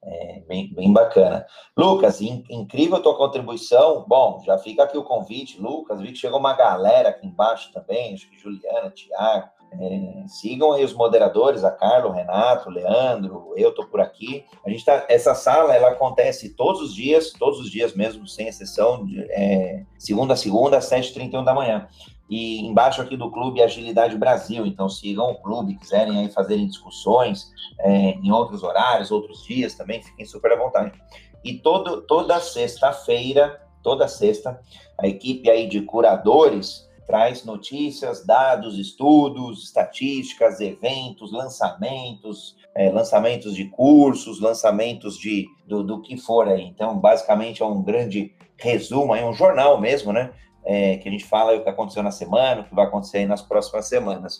É, bem, bem bacana. Lucas, in, incrível a tua contribuição. Bom, já fica aqui o convite, Lucas. Vi que chegou uma galera aqui embaixo também, acho que Juliana, Tiago. É, sigam aí os moderadores, a Carla, o Renato, o Leandro, eu tô por aqui. A gente tá. Essa sala ela acontece todos os dias, todos os dias mesmo, sem exceção, de, é, segunda a segunda, às 7h31 da manhã. E embaixo aqui do clube Agilidade Brasil. Então sigam o clube, quiserem aí fazerem discussões é, em outros horários, outros dias também, fiquem super à vontade. E todo, toda sexta-feira, toda sexta, a equipe aí de curadores traz notícias, dados, estudos, estatísticas, eventos, lançamentos, é, lançamentos de cursos, lançamentos de do, do que for aí. Então, basicamente é um grande resumo, é um jornal mesmo, né? é, que a gente fala o que aconteceu na semana, o que vai acontecer aí nas próximas semanas.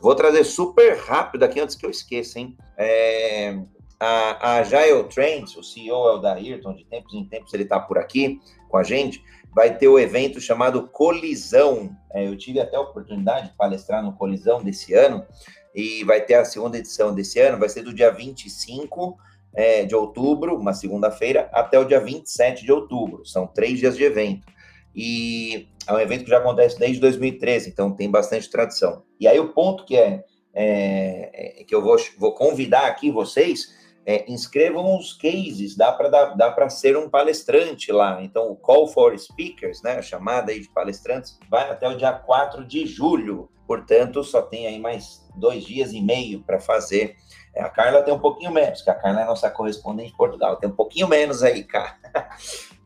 Vou trazer super rápido aqui antes que eu esqueça, hein? É, a, a Agile Trends, o CEO é o da Ayrton, de tempos em tempos ele está por aqui com a gente, vai ter o evento chamado Colisão. É, eu tive até a oportunidade de palestrar no Colisão desse ano, e vai ter a segunda edição desse ano, vai ser do dia 25 é, de outubro, uma segunda-feira, até o dia 27 de outubro. São três dias de evento e é um evento que já acontece desde 2013, então tem bastante tradição. E aí o ponto que é, é, é que eu vou, vou convidar aqui vocês é, inscrevam os cases, dá para dá para ser um palestrante lá. Então, o Call for Speakers, né, a chamada aí de palestrantes, vai até o dia 4 de julho. Portanto, só tem aí mais dois dias e meio para fazer. É, a Carla tem um pouquinho menos, que a Carla é nossa correspondente em Portugal, tem um pouquinho menos aí, cara.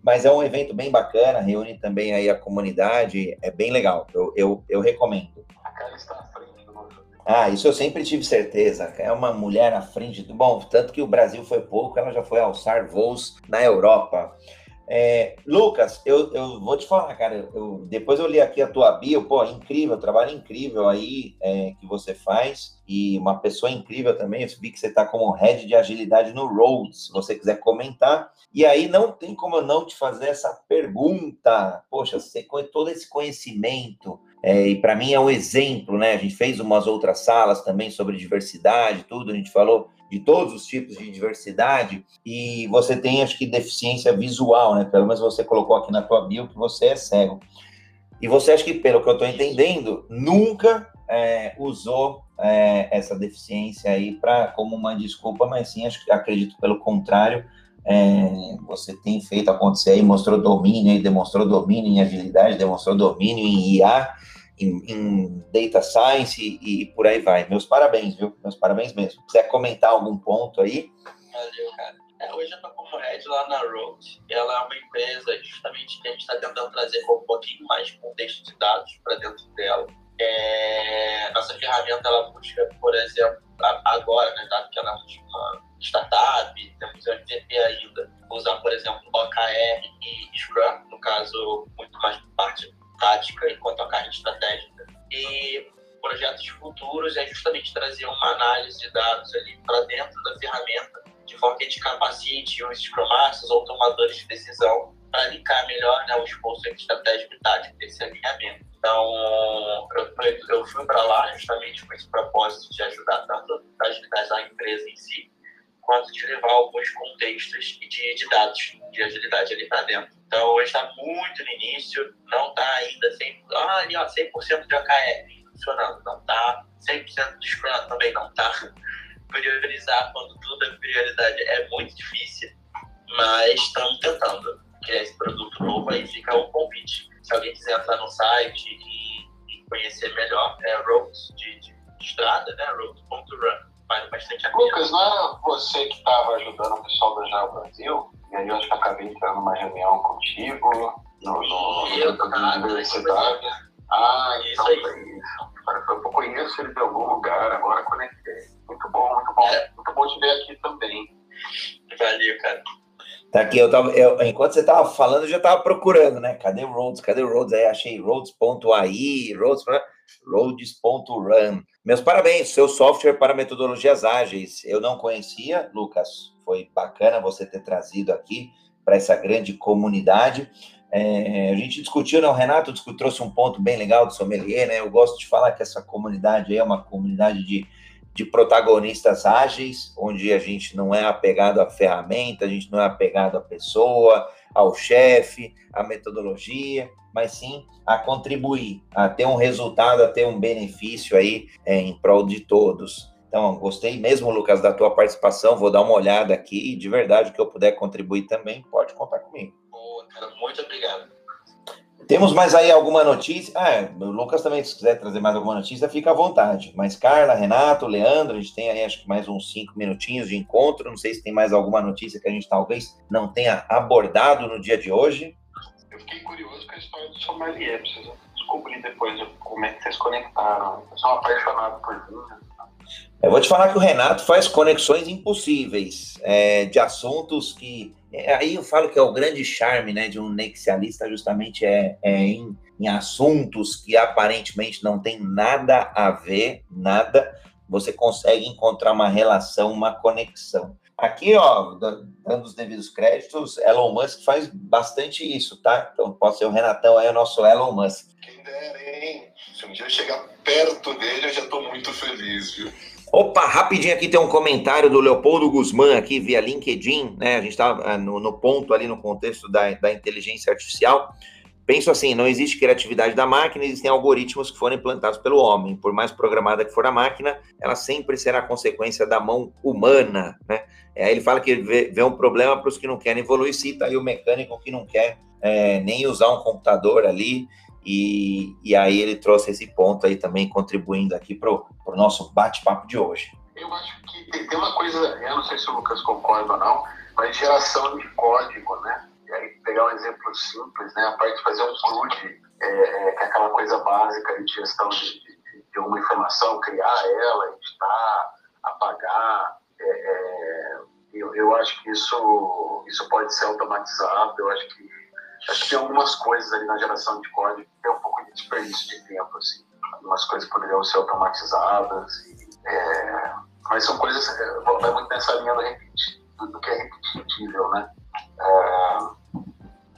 Mas é um evento bem bacana, reúne também aí a comunidade, é bem legal, eu, eu, eu recomendo. A Carla está à frente Ah, isso eu sempre tive certeza. É uma mulher à frente do. Bom, tanto que o Brasil foi pouco, ela já foi alçar voos na Europa. É, Lucas, eu, eu vou te falar, cara. Eu, depois eu li aqui a tua bio, pô, incrível, trabalho incrível aí é, que você faz e uma pessoa incrível também. Eu vi que você está como head de agilidade no Roads, se você quiser comentar. E aí não tem como eu não te fazer essa pergunta. Poxa, você com todo esse conhecimento, é, e para mim é um exemplo, né? A gente fez umas outras salas também sobre diversidade, tudo, a gente falou de todos os tipos de diversidade, e você tem, acho que, deficiência visual, né? Pelo menos você colocou aqui na tua bio que você é cego. E você acha que, pelo que eu estou entendendo, nunca é, usou é, essa deficiência aí para como uma desculpa, mas sim, acho que acredito pelo contrário, é, você tem feito acontecer aí, mostrou domínio, aí, demonstrou domínio em agilidade, demonstrou domínio em IA, em, em data science e, e, por aí vai. Meus parabéns, viu? Meus parabéns mesmo. Se quiser comentar algum ponto aí. Valeu, cara. É, hoje eu estou como head lá na Road. Ela é uma empresa justamente que a gente está tentando trazer um pouquinho mais de contexto de dados para dentro dela. É, nossa ferramenta ela busca, por exemplo, agora, né, dado que ela é uma startup, temos MVP ainda, usar, por exemplo, OKR e Scrum, no caso, muito mais parte tática enquanto a carne estratégica. E projetos futuros é justamente trazer uma análise de dados ali para dentro da ferramenta, de forma que a gente capacite os Scrum Masters ou tomadores de decisão para linkar melhor né, o esforço estratégico e tático desse alinhamento. Então, eu, eu fui para lá justamente com esse propósito de ajudar tanto a agilizar a empresa em si, quanto de levar alguns contextos de, de dados de agilidade ali para dentro. Então, hoje está muito no início, não está ainda 100%, ah, ali, ó, 100% de OKR funcionando, não está 100% do Scrum também não está. Priorizar quando tudo é prioridade é muito difícil, mas estamos tentando criar esse produto novo aí, fica um convite se alguém quiser entrar no site e, e conhecer melhor, é roads de, de, de estrada, né? roads.run. Vale bastante a. Lucas, não era você que estava ajudando o pessoal do Java Brasil? E aí eu acho que acabei entrando numa reunião contigo no, no, eu, no, na universidade. Ah, isso então aí. foi isso. Eu conheço ele de algum lugar, agora conectei. Muito bom, muito bom. É. Muito bom te ver aqui também. Valeu, cara. Tá aqui, eu tava, eu, enquanto você tava falando, eu já tava procurando, né? Cadê o Roads? Cadê o Roads? Aí achei roads.ai, roads, roads.run. Meus parabéns, seu software para metodologias ágeis. Eu não conhecia, Lucas. Foi bacana você ter trazido aqui para essa grande comunidade. É, a gente discutiu, né? O Renato trouxe um ponto bem legal do sommelier, né? Eu gosto de falar que essa comunidade é uma comunidade de de protagonistas ágeis, onde a gente não é apegado à ferramenta, a gente não é apegado à pessoa, ao chefe, à metodologia, mas sim a contribuir, a ter um resultado, a ter um benefício aí é, em prol de todos. Então, gostei mesmo, Lucas, da tua participação. Vou dar uma olhada aqui e, de verdade, o que eu puder contribuir também, pode contar comigo. Boa, cara, muito obrigado. Temos mais aí alguma notícia? Ah, o Lucas também, se quiser trazer mais alguma notícia, fica à vontade. Mas Carla, Renato, Leandro, a gente tem aí acho que mais uns cinco minutinhos de encontro. Não sei se tem mais alguma notícia que a gente talvez não tenha abordado no dia de hoje. Eu fiquei curioso com a história do sommelier. Preciso descobrir depois como é que vocês conectaram. Eu sou apaixonado por vinho. Eu vou te falar que o Renato faz conexões impossíveis é, de assuntos que. É, aí eu falo que é o grande charme né, de um nexialista, justamente é, é em, em, assuntos que aparentemente não tem nada a ver, nada, você consegue encontrar uma relação, uma conexão. Aqui, ó, dando os devidos créditos, Elon Musk faz bastante isso, tá? Então pode ser o Renatão aí, o nosso Elon Musk. Quem dera, hein? Se um dia eu chegar perto dele, eu já tô muito feliz, viu? Opa, rapidinho aqui tem um comentário do Leopoldo Guzmán aqui via LinkedIn, né? A gente está ah, no, no, ponto ali no contexto da, da inteligência artificial. Penso assim, não existe criatividade da máquina, existem algoritmos que foram implantados pelo homem. Por mais programada que for a máquina, ela sempre será consequência da mão humana, né? Aí ele fala que vê, vê um problema para os que não querem evoluir, cita aí o mecânico que não quer é, nem usar um computador ali e, e aí ele trouxe esse ponto aí também, contribuindo aqui para o nosso bate-papo de hoje. Eu acho que tem uma coisa, eu não sei se o Lucas concorda ou não, mas geração de código, né? E aí pegar um exemplo simples, né? A parte de fazer um CRUD, é, é, que é aquela coisa básica de gestão de, de, uma informação, criar ela, editar, apagar. É, é, eu, eu acho que isso, isso pode ser automatizado, eu acho que acho que tem algumas coisas ali na geração de código que tem um pouco de desperdício de tempo, assim. Algumas coisas poderiam ser automatizadas, e, é, mas são coisas, é, vai muito nessa linha do, repetir, do que é repetível, né?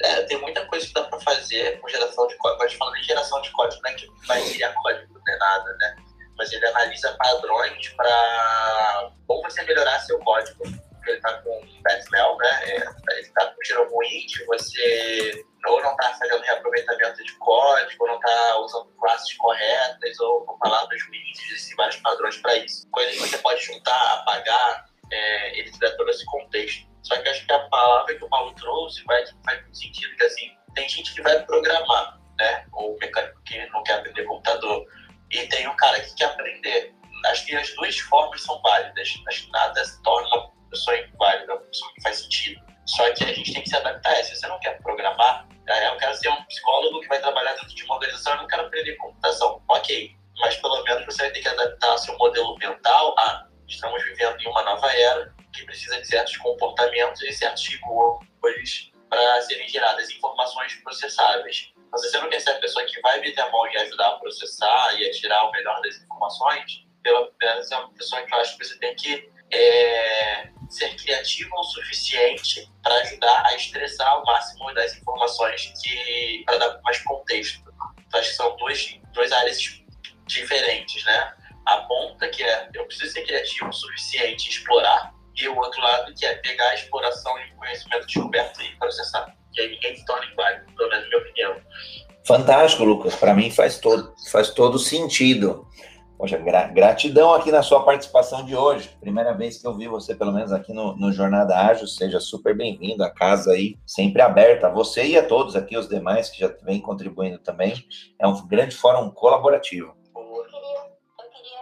É, tem muita coisa que dá para fazer com geração de código. Pode falar de geração de código, não é que vai criar código, é nada, né? Mas ele analisa padrões para como você melhorar seu código ele está com bad smell, né? É, está cheiro ruim de você ou não está fazendo reaproveitamento de código, ou não está usando classes corretas, ou com palavras ruins, existem vários padrões para isso. Coisas que você pode juntar, apagar, é, ele dá todo esse contexto. Só que acho que a palavra que o Paulo trouxe vai, faz muito sentido, que assim, tem gente que vai programar, né? Ou mecânico que não quer aprender computador. E tem um cara que quer aprender. Acho que as duas formas são válidas. Acho que nada torna uma pessoa inválida, uma pessoa que faz sentido. Só que a gente tem que se adaptar. Se você não quer programar, é, eu quero ser um psicólogo que vai trabalhar dentro de uma organização, eu não quero aprender computação. Ok, mas pelo menos você vai ter que adaptar seu modelo mental a estamos vivendo em uma nova era que precisa de certos comportamentos e certos rigores para serem geradas informações processáveis. você não quer ser a pessoa que vai meter a mão e ajudar a processar e a tirar o melhor das informações, pelo menos é uma pessoa que eu acho que você tem que é, ser criativo o suficiente para ajudar a estressar o máximo das informações que para dar mais contexto. Então, acho que são duas, duas áreas diferentes, né? A ponta que é eu preciso ser criativo o suficiente explorar e o outro lado que é pegar a exploração e o conhecimento descoberto e processar. Que aí ninguém se torna igual, pelo menos na minha opinião. Fantástico, Lucas. Para mim faz todo, faz todo sentido. Poxa, gra gratidão aqui na sua participação de hoje. Primeira vez que eu vi você, pelo menos aqui no, no Jornada Ágil. Seja super bem-vindo. A casa aí sempre aberta. Você e a todos aqui, os demais que já vêm contribuindo também. É um grande fórum colaborativo. Eu queria, eu queria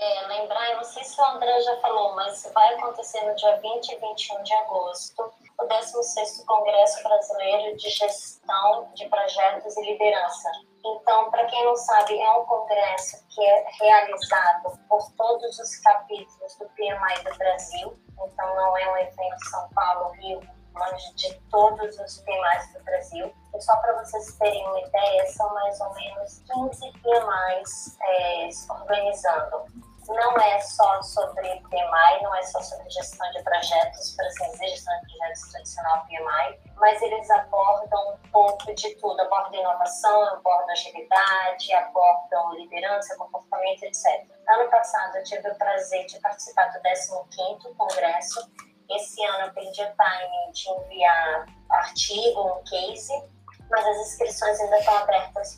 é, lembrar, eu não sei se o André já falou, mas vai acontecer no dia 20 e 21 de agosto o 16º Congresso Brasileiro de Gestão de Projetos e Liderança então, para quem não sabe, é um congresso que é realizado por todos os capítulos do PMI do Brasil. Então, não é um evento São Paulo, Rio, mas de todos os PMIs do Brasil. E só para vocês terem uma ideia, são mais ou menos 15 PMIs é, organizando não é só sobre PMI, não é só sobre gestão de projetos, para dizer, gestão de projetos tradicional PMI, mas eles abordam um pouco de tudo, abordam inovação, abordam agilidade, abordam liderança, comportamento, etc. Ano passado eu tive o prazer de participar do 15º Congresso, esse ano eu perdi o time de enviar artigo, um case, mas as inscrições ainda estão abertas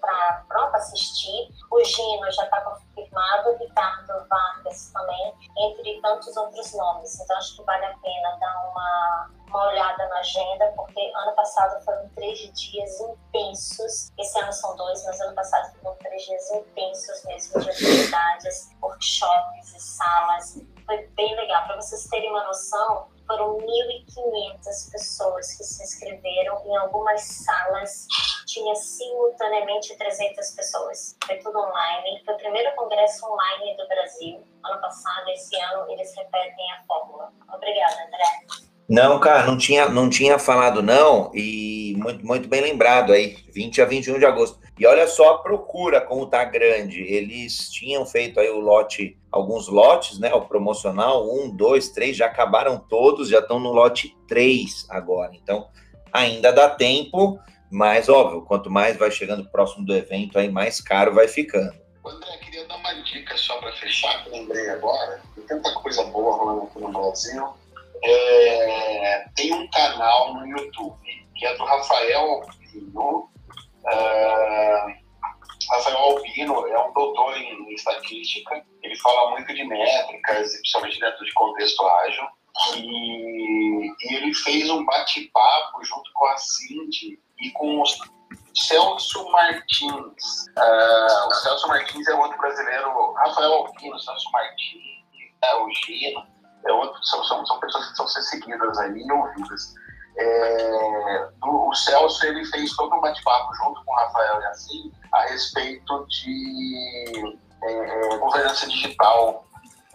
para pronto assistir. O Gino já está confirmado, o Ricardo Vargas também, entre tantos outros nomes. Então acho que vale a pena dar uma, uma olhada na agenda, porque ano passado foram três dias intensos. Esse ano são dois, mas ano passado foram três dias intensos mesmo de atividades, workshops e salas. Foi bem legal. Para vocês terem uma noção, foram 1.500 pessoas que se inscreveram. Em algumas salas tinha simultaneamente 300 pessoas. Foi tudo online. Foi o primeiro congresso online do Brasil. Ano passado, esse ano, eles repetem a fórmula. Obrigada, André. Não, cara, não tinha, não tinha falado não, e muito, muito bem lembrado aí, 20 a 21 de agosto. E olha só a procura como tá grande. Eles tinham feito aí o lote, alguns lotes, né? O promocional, um, dois, três, já acabaram todos, já estão no lote três agora. Então, ainda dá tempo, mas óbvio, quanto mais vai chegando próximo do evento, aí mais caro vai ficando. André, queria dar uma dica só para fechar, que eu lembrei agora. Tem tanta coisa boa rolando aqui no Brasil. É, tem um canal no YouTube que é do Rafael Pinho, Uh, Rafael Albino é um doutor em estatística, ele fala muito de métricas, principalmente dentro de contexto ágil, e, e ele fez um bate-papo junto com a Cindy e com o Celso Martins. Uh, o Celso Martins é outro brasileiro, Rafael Albino, Celso Martins, é, o Gino, é outro, são, são, são pessoas que são ser seguidas aí e ouvidas. É, o Celso ele fez todo um bate-papo junto com o Rafael e assim a respeito de é, é, governança digital.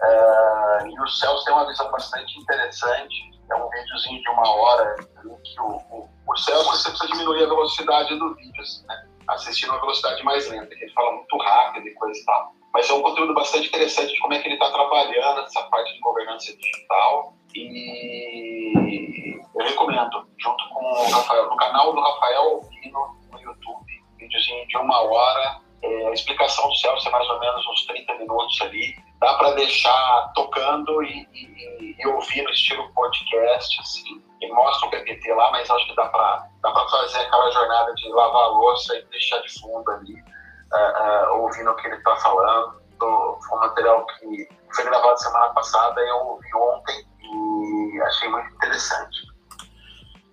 É, e o Celso tem uma visão bastante interessante. É um videozinho de uma hora em que o, o, o Celso você precisa diminuir a velocidade do vídeo, assim, né? assistindo uma velocidade mais lenta, que ele fala muito rápido e coisa e tal. Mas é um conteúdo bastante interessante de como é que ele está trabalhando essa parte de governança digital e eu recomendo, junto com o Rafael, no canal do Rafael Albino no YouTube, videozinho de uma hora, é, a explicação do Celso é mais ou menos uns 30 minutos ali. Dá para deixar tocando e, e, e, ouvir no estilo podcast, assim. E mostra o PPT lá, mas acho que dá para dá fazer aquela jornada de lavar a louça e deixar de fundo ali, uh, uh, ouvindo o que ele está falando. Foi um material que foi gravado semana passada e eu ouvi ontem e achei muito interessante.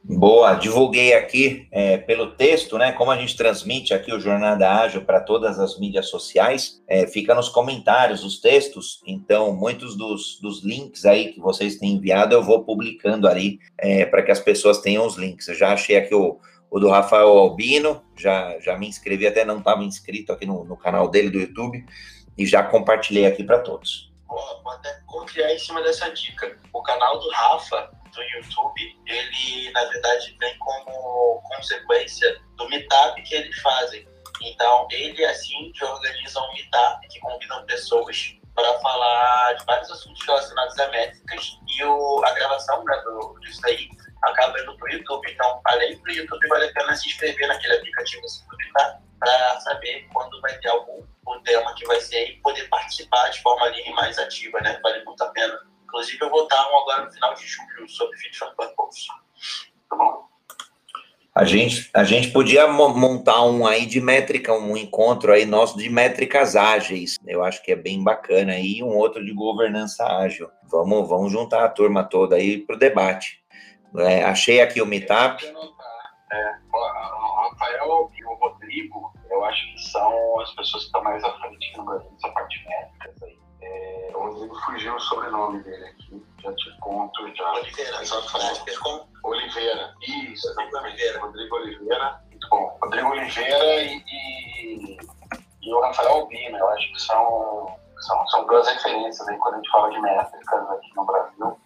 Boa, divulguei aqui é, pelo texto, né? Como a gente transmite aqui o Jornada Ágil para todas as mídias sociais, é, fica nos comentários os textos. Então, muitos dos, dos links aí que vocês têm enviado, eu vou publicando ali é, para que as pessoas tenham os links. Eu já achei aqui o, o do Rafael Albino, já, já me inscrevi, até não estava inscrito aqui no, no canal dele do YouTube, e já compartilhei aqui para todos vou até criar em cima dessa dica. O canal do Rafa, do YouTube, ele, na verdade, vem como consequência do meetup que eles fazem. Então, ele assim organiza um meetup que convidam pessoas para falar de vários assuntos relacionados a métricas e o, a gravação né, do, disso aí acaba indo para o YouTube. Então, além do YouTube, vale a pena se inscrever naquele aplicativo assim, para saber quando vai ter algum tema que vai ser e poder participar de forma ali mais ativa, né? Vale muito a pena. Inclusive, eu vou estar um agora no final de julho sobre Fit for Purpose. Tá bom? A gente, a gente podia montar um aí de métrica, um encontro aí nosso de métricas ágeis. Eu acho que é bem bacana aí, um outro de governança ágil. Vamos, vamos juntar a turma toda aí para o debate. É, achei aqui o Meetup. É, o Rafael e o Rodrigo, eu acho que são as pessoas que estão mais à frente no Brasil nessa parte métricas aí. É, o Rodrigo fugiu o sobrenome dele aqui, já te conto já. Oliveira, só com Oliveira, isso, exatamente. Oliveira. Rodrigo Oliveira, muito bom. Rodrigo Oliveira e, e, e o Rafael Albina, eu acho que são, são, são duas referências aí quando a gente fala de métricas aqui no Brasil.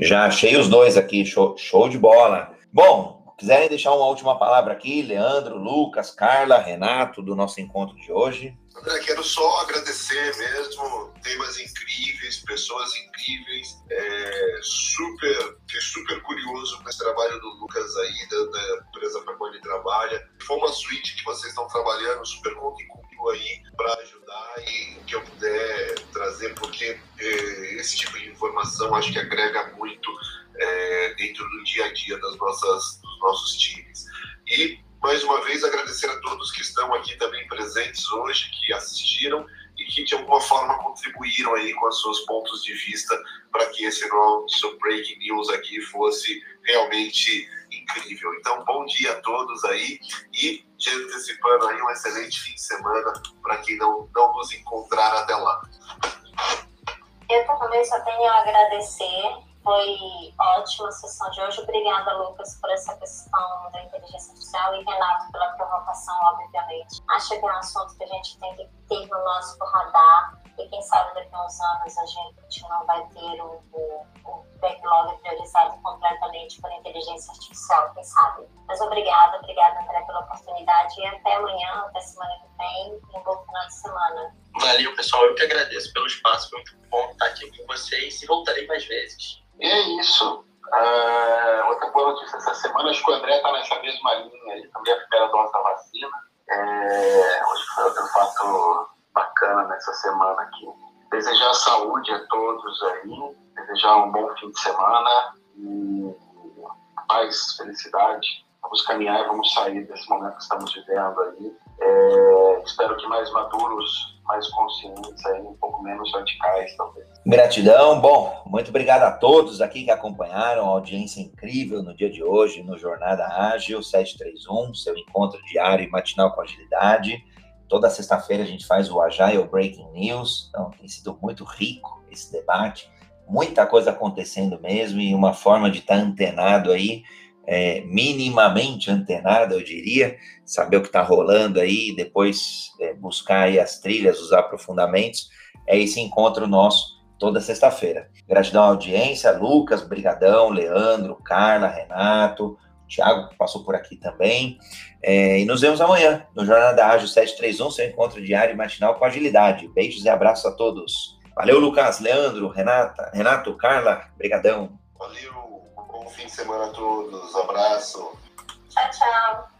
Já achei os dois aqui, show, show de bola. Bom, quiserem deixar uma última palavra aqui, Leandro, Lucas, Carla, Renato, do nosso encontro de hoje. André, quero só agradecer mesmo, temas incríveis, pessoas incríveis, é, super, fiquei super curioso com esse trabalho do Lucas aí, da, da empresa para qual ele trabalha. Foi uma suíte que vocês estão trabalhando, super contem comigo aí para ajudar e que eu puder trazer, porque é, esse tipo de informação acho que agrega muito é, dentro do dia a dia das nossas, nossos times. E mais uma vez agradecer a todos que estão aqui também presentes hoje, que assistiram e que de alguma forma contribuíram aí com os seus pontos de vista para que esse nosso Breaking News aqui fosse realmente incrível. Então, bom dia a todos aí e já antecipando aí um excelente fim de semana para quem não, não nos encontrar até lá. Eu também só tenho a agradecer foi ótima a sessão de hoje. Obrigada, Lucas, por essa questão da inteligência artificial e Renato pela provocação, obviamente. Acho que é um assunto que a gente tem que ter no nosso radar e quem sabe daqui a uns anos a gente não vai ter o, o, backlog priorizado completamente por inteligência artificial, quem sabe. Mas obrigada, obrigada, André, pela oportunidade e até amanhã, até semana que vem e um bom final de semana. Valeu, pessoal. Eu que agradeço pelo espaço. Foi muito bom estar aqui com vocês e voltarei mais vezes. E é isso. Uh, outra boa notícia essa semana, acho que o André está nessa mesma linha aí, também a primeira dose da vacina. É, hoje foi outro fato bacana nessa semana aqui. Desejar saúde a todos aí, desejar um bom fim de semana e paz, felicidade. Vamos caminhar vamos sair desse momento que estamos vivendo aí. É, espero que mais maduros mais conscientes, aí, um pouco menos radicais, talvez. Gratidão. Bom, muito obrigado a todos aqui que acompanharam a audiência incrível no dia de hoje, no Jornada Ágil 731, seu encontro diário e matinal com agilidade. Toda sexta-feira a gente faz o Agile Breaking News, então tem sido muito rico esse debate, muita coisa acontecendo mesmo e uma forma de estar antenado aí é, minimamente antenada, eu diria, saber o que está rolando aí, depois é, buscar aí as trilhas, os aprofundamentos, é esse encontro nosso toda sexta-feira. Gratidão à audiência, Lucas, Brigadão, Leandro, Carla, Renato, Thiago, que passou por aqui também, é, e nos vemos amanhã no Jornada Ágil 731, seu encontro diário e matinal com agilidade. Beijos e abraços a todos. Valeu, Lucas, Leandro, Renata, Renato, Carla, Brigadão. Valeu Bom fim de semana a todos. Abraço. Tchau, tchau.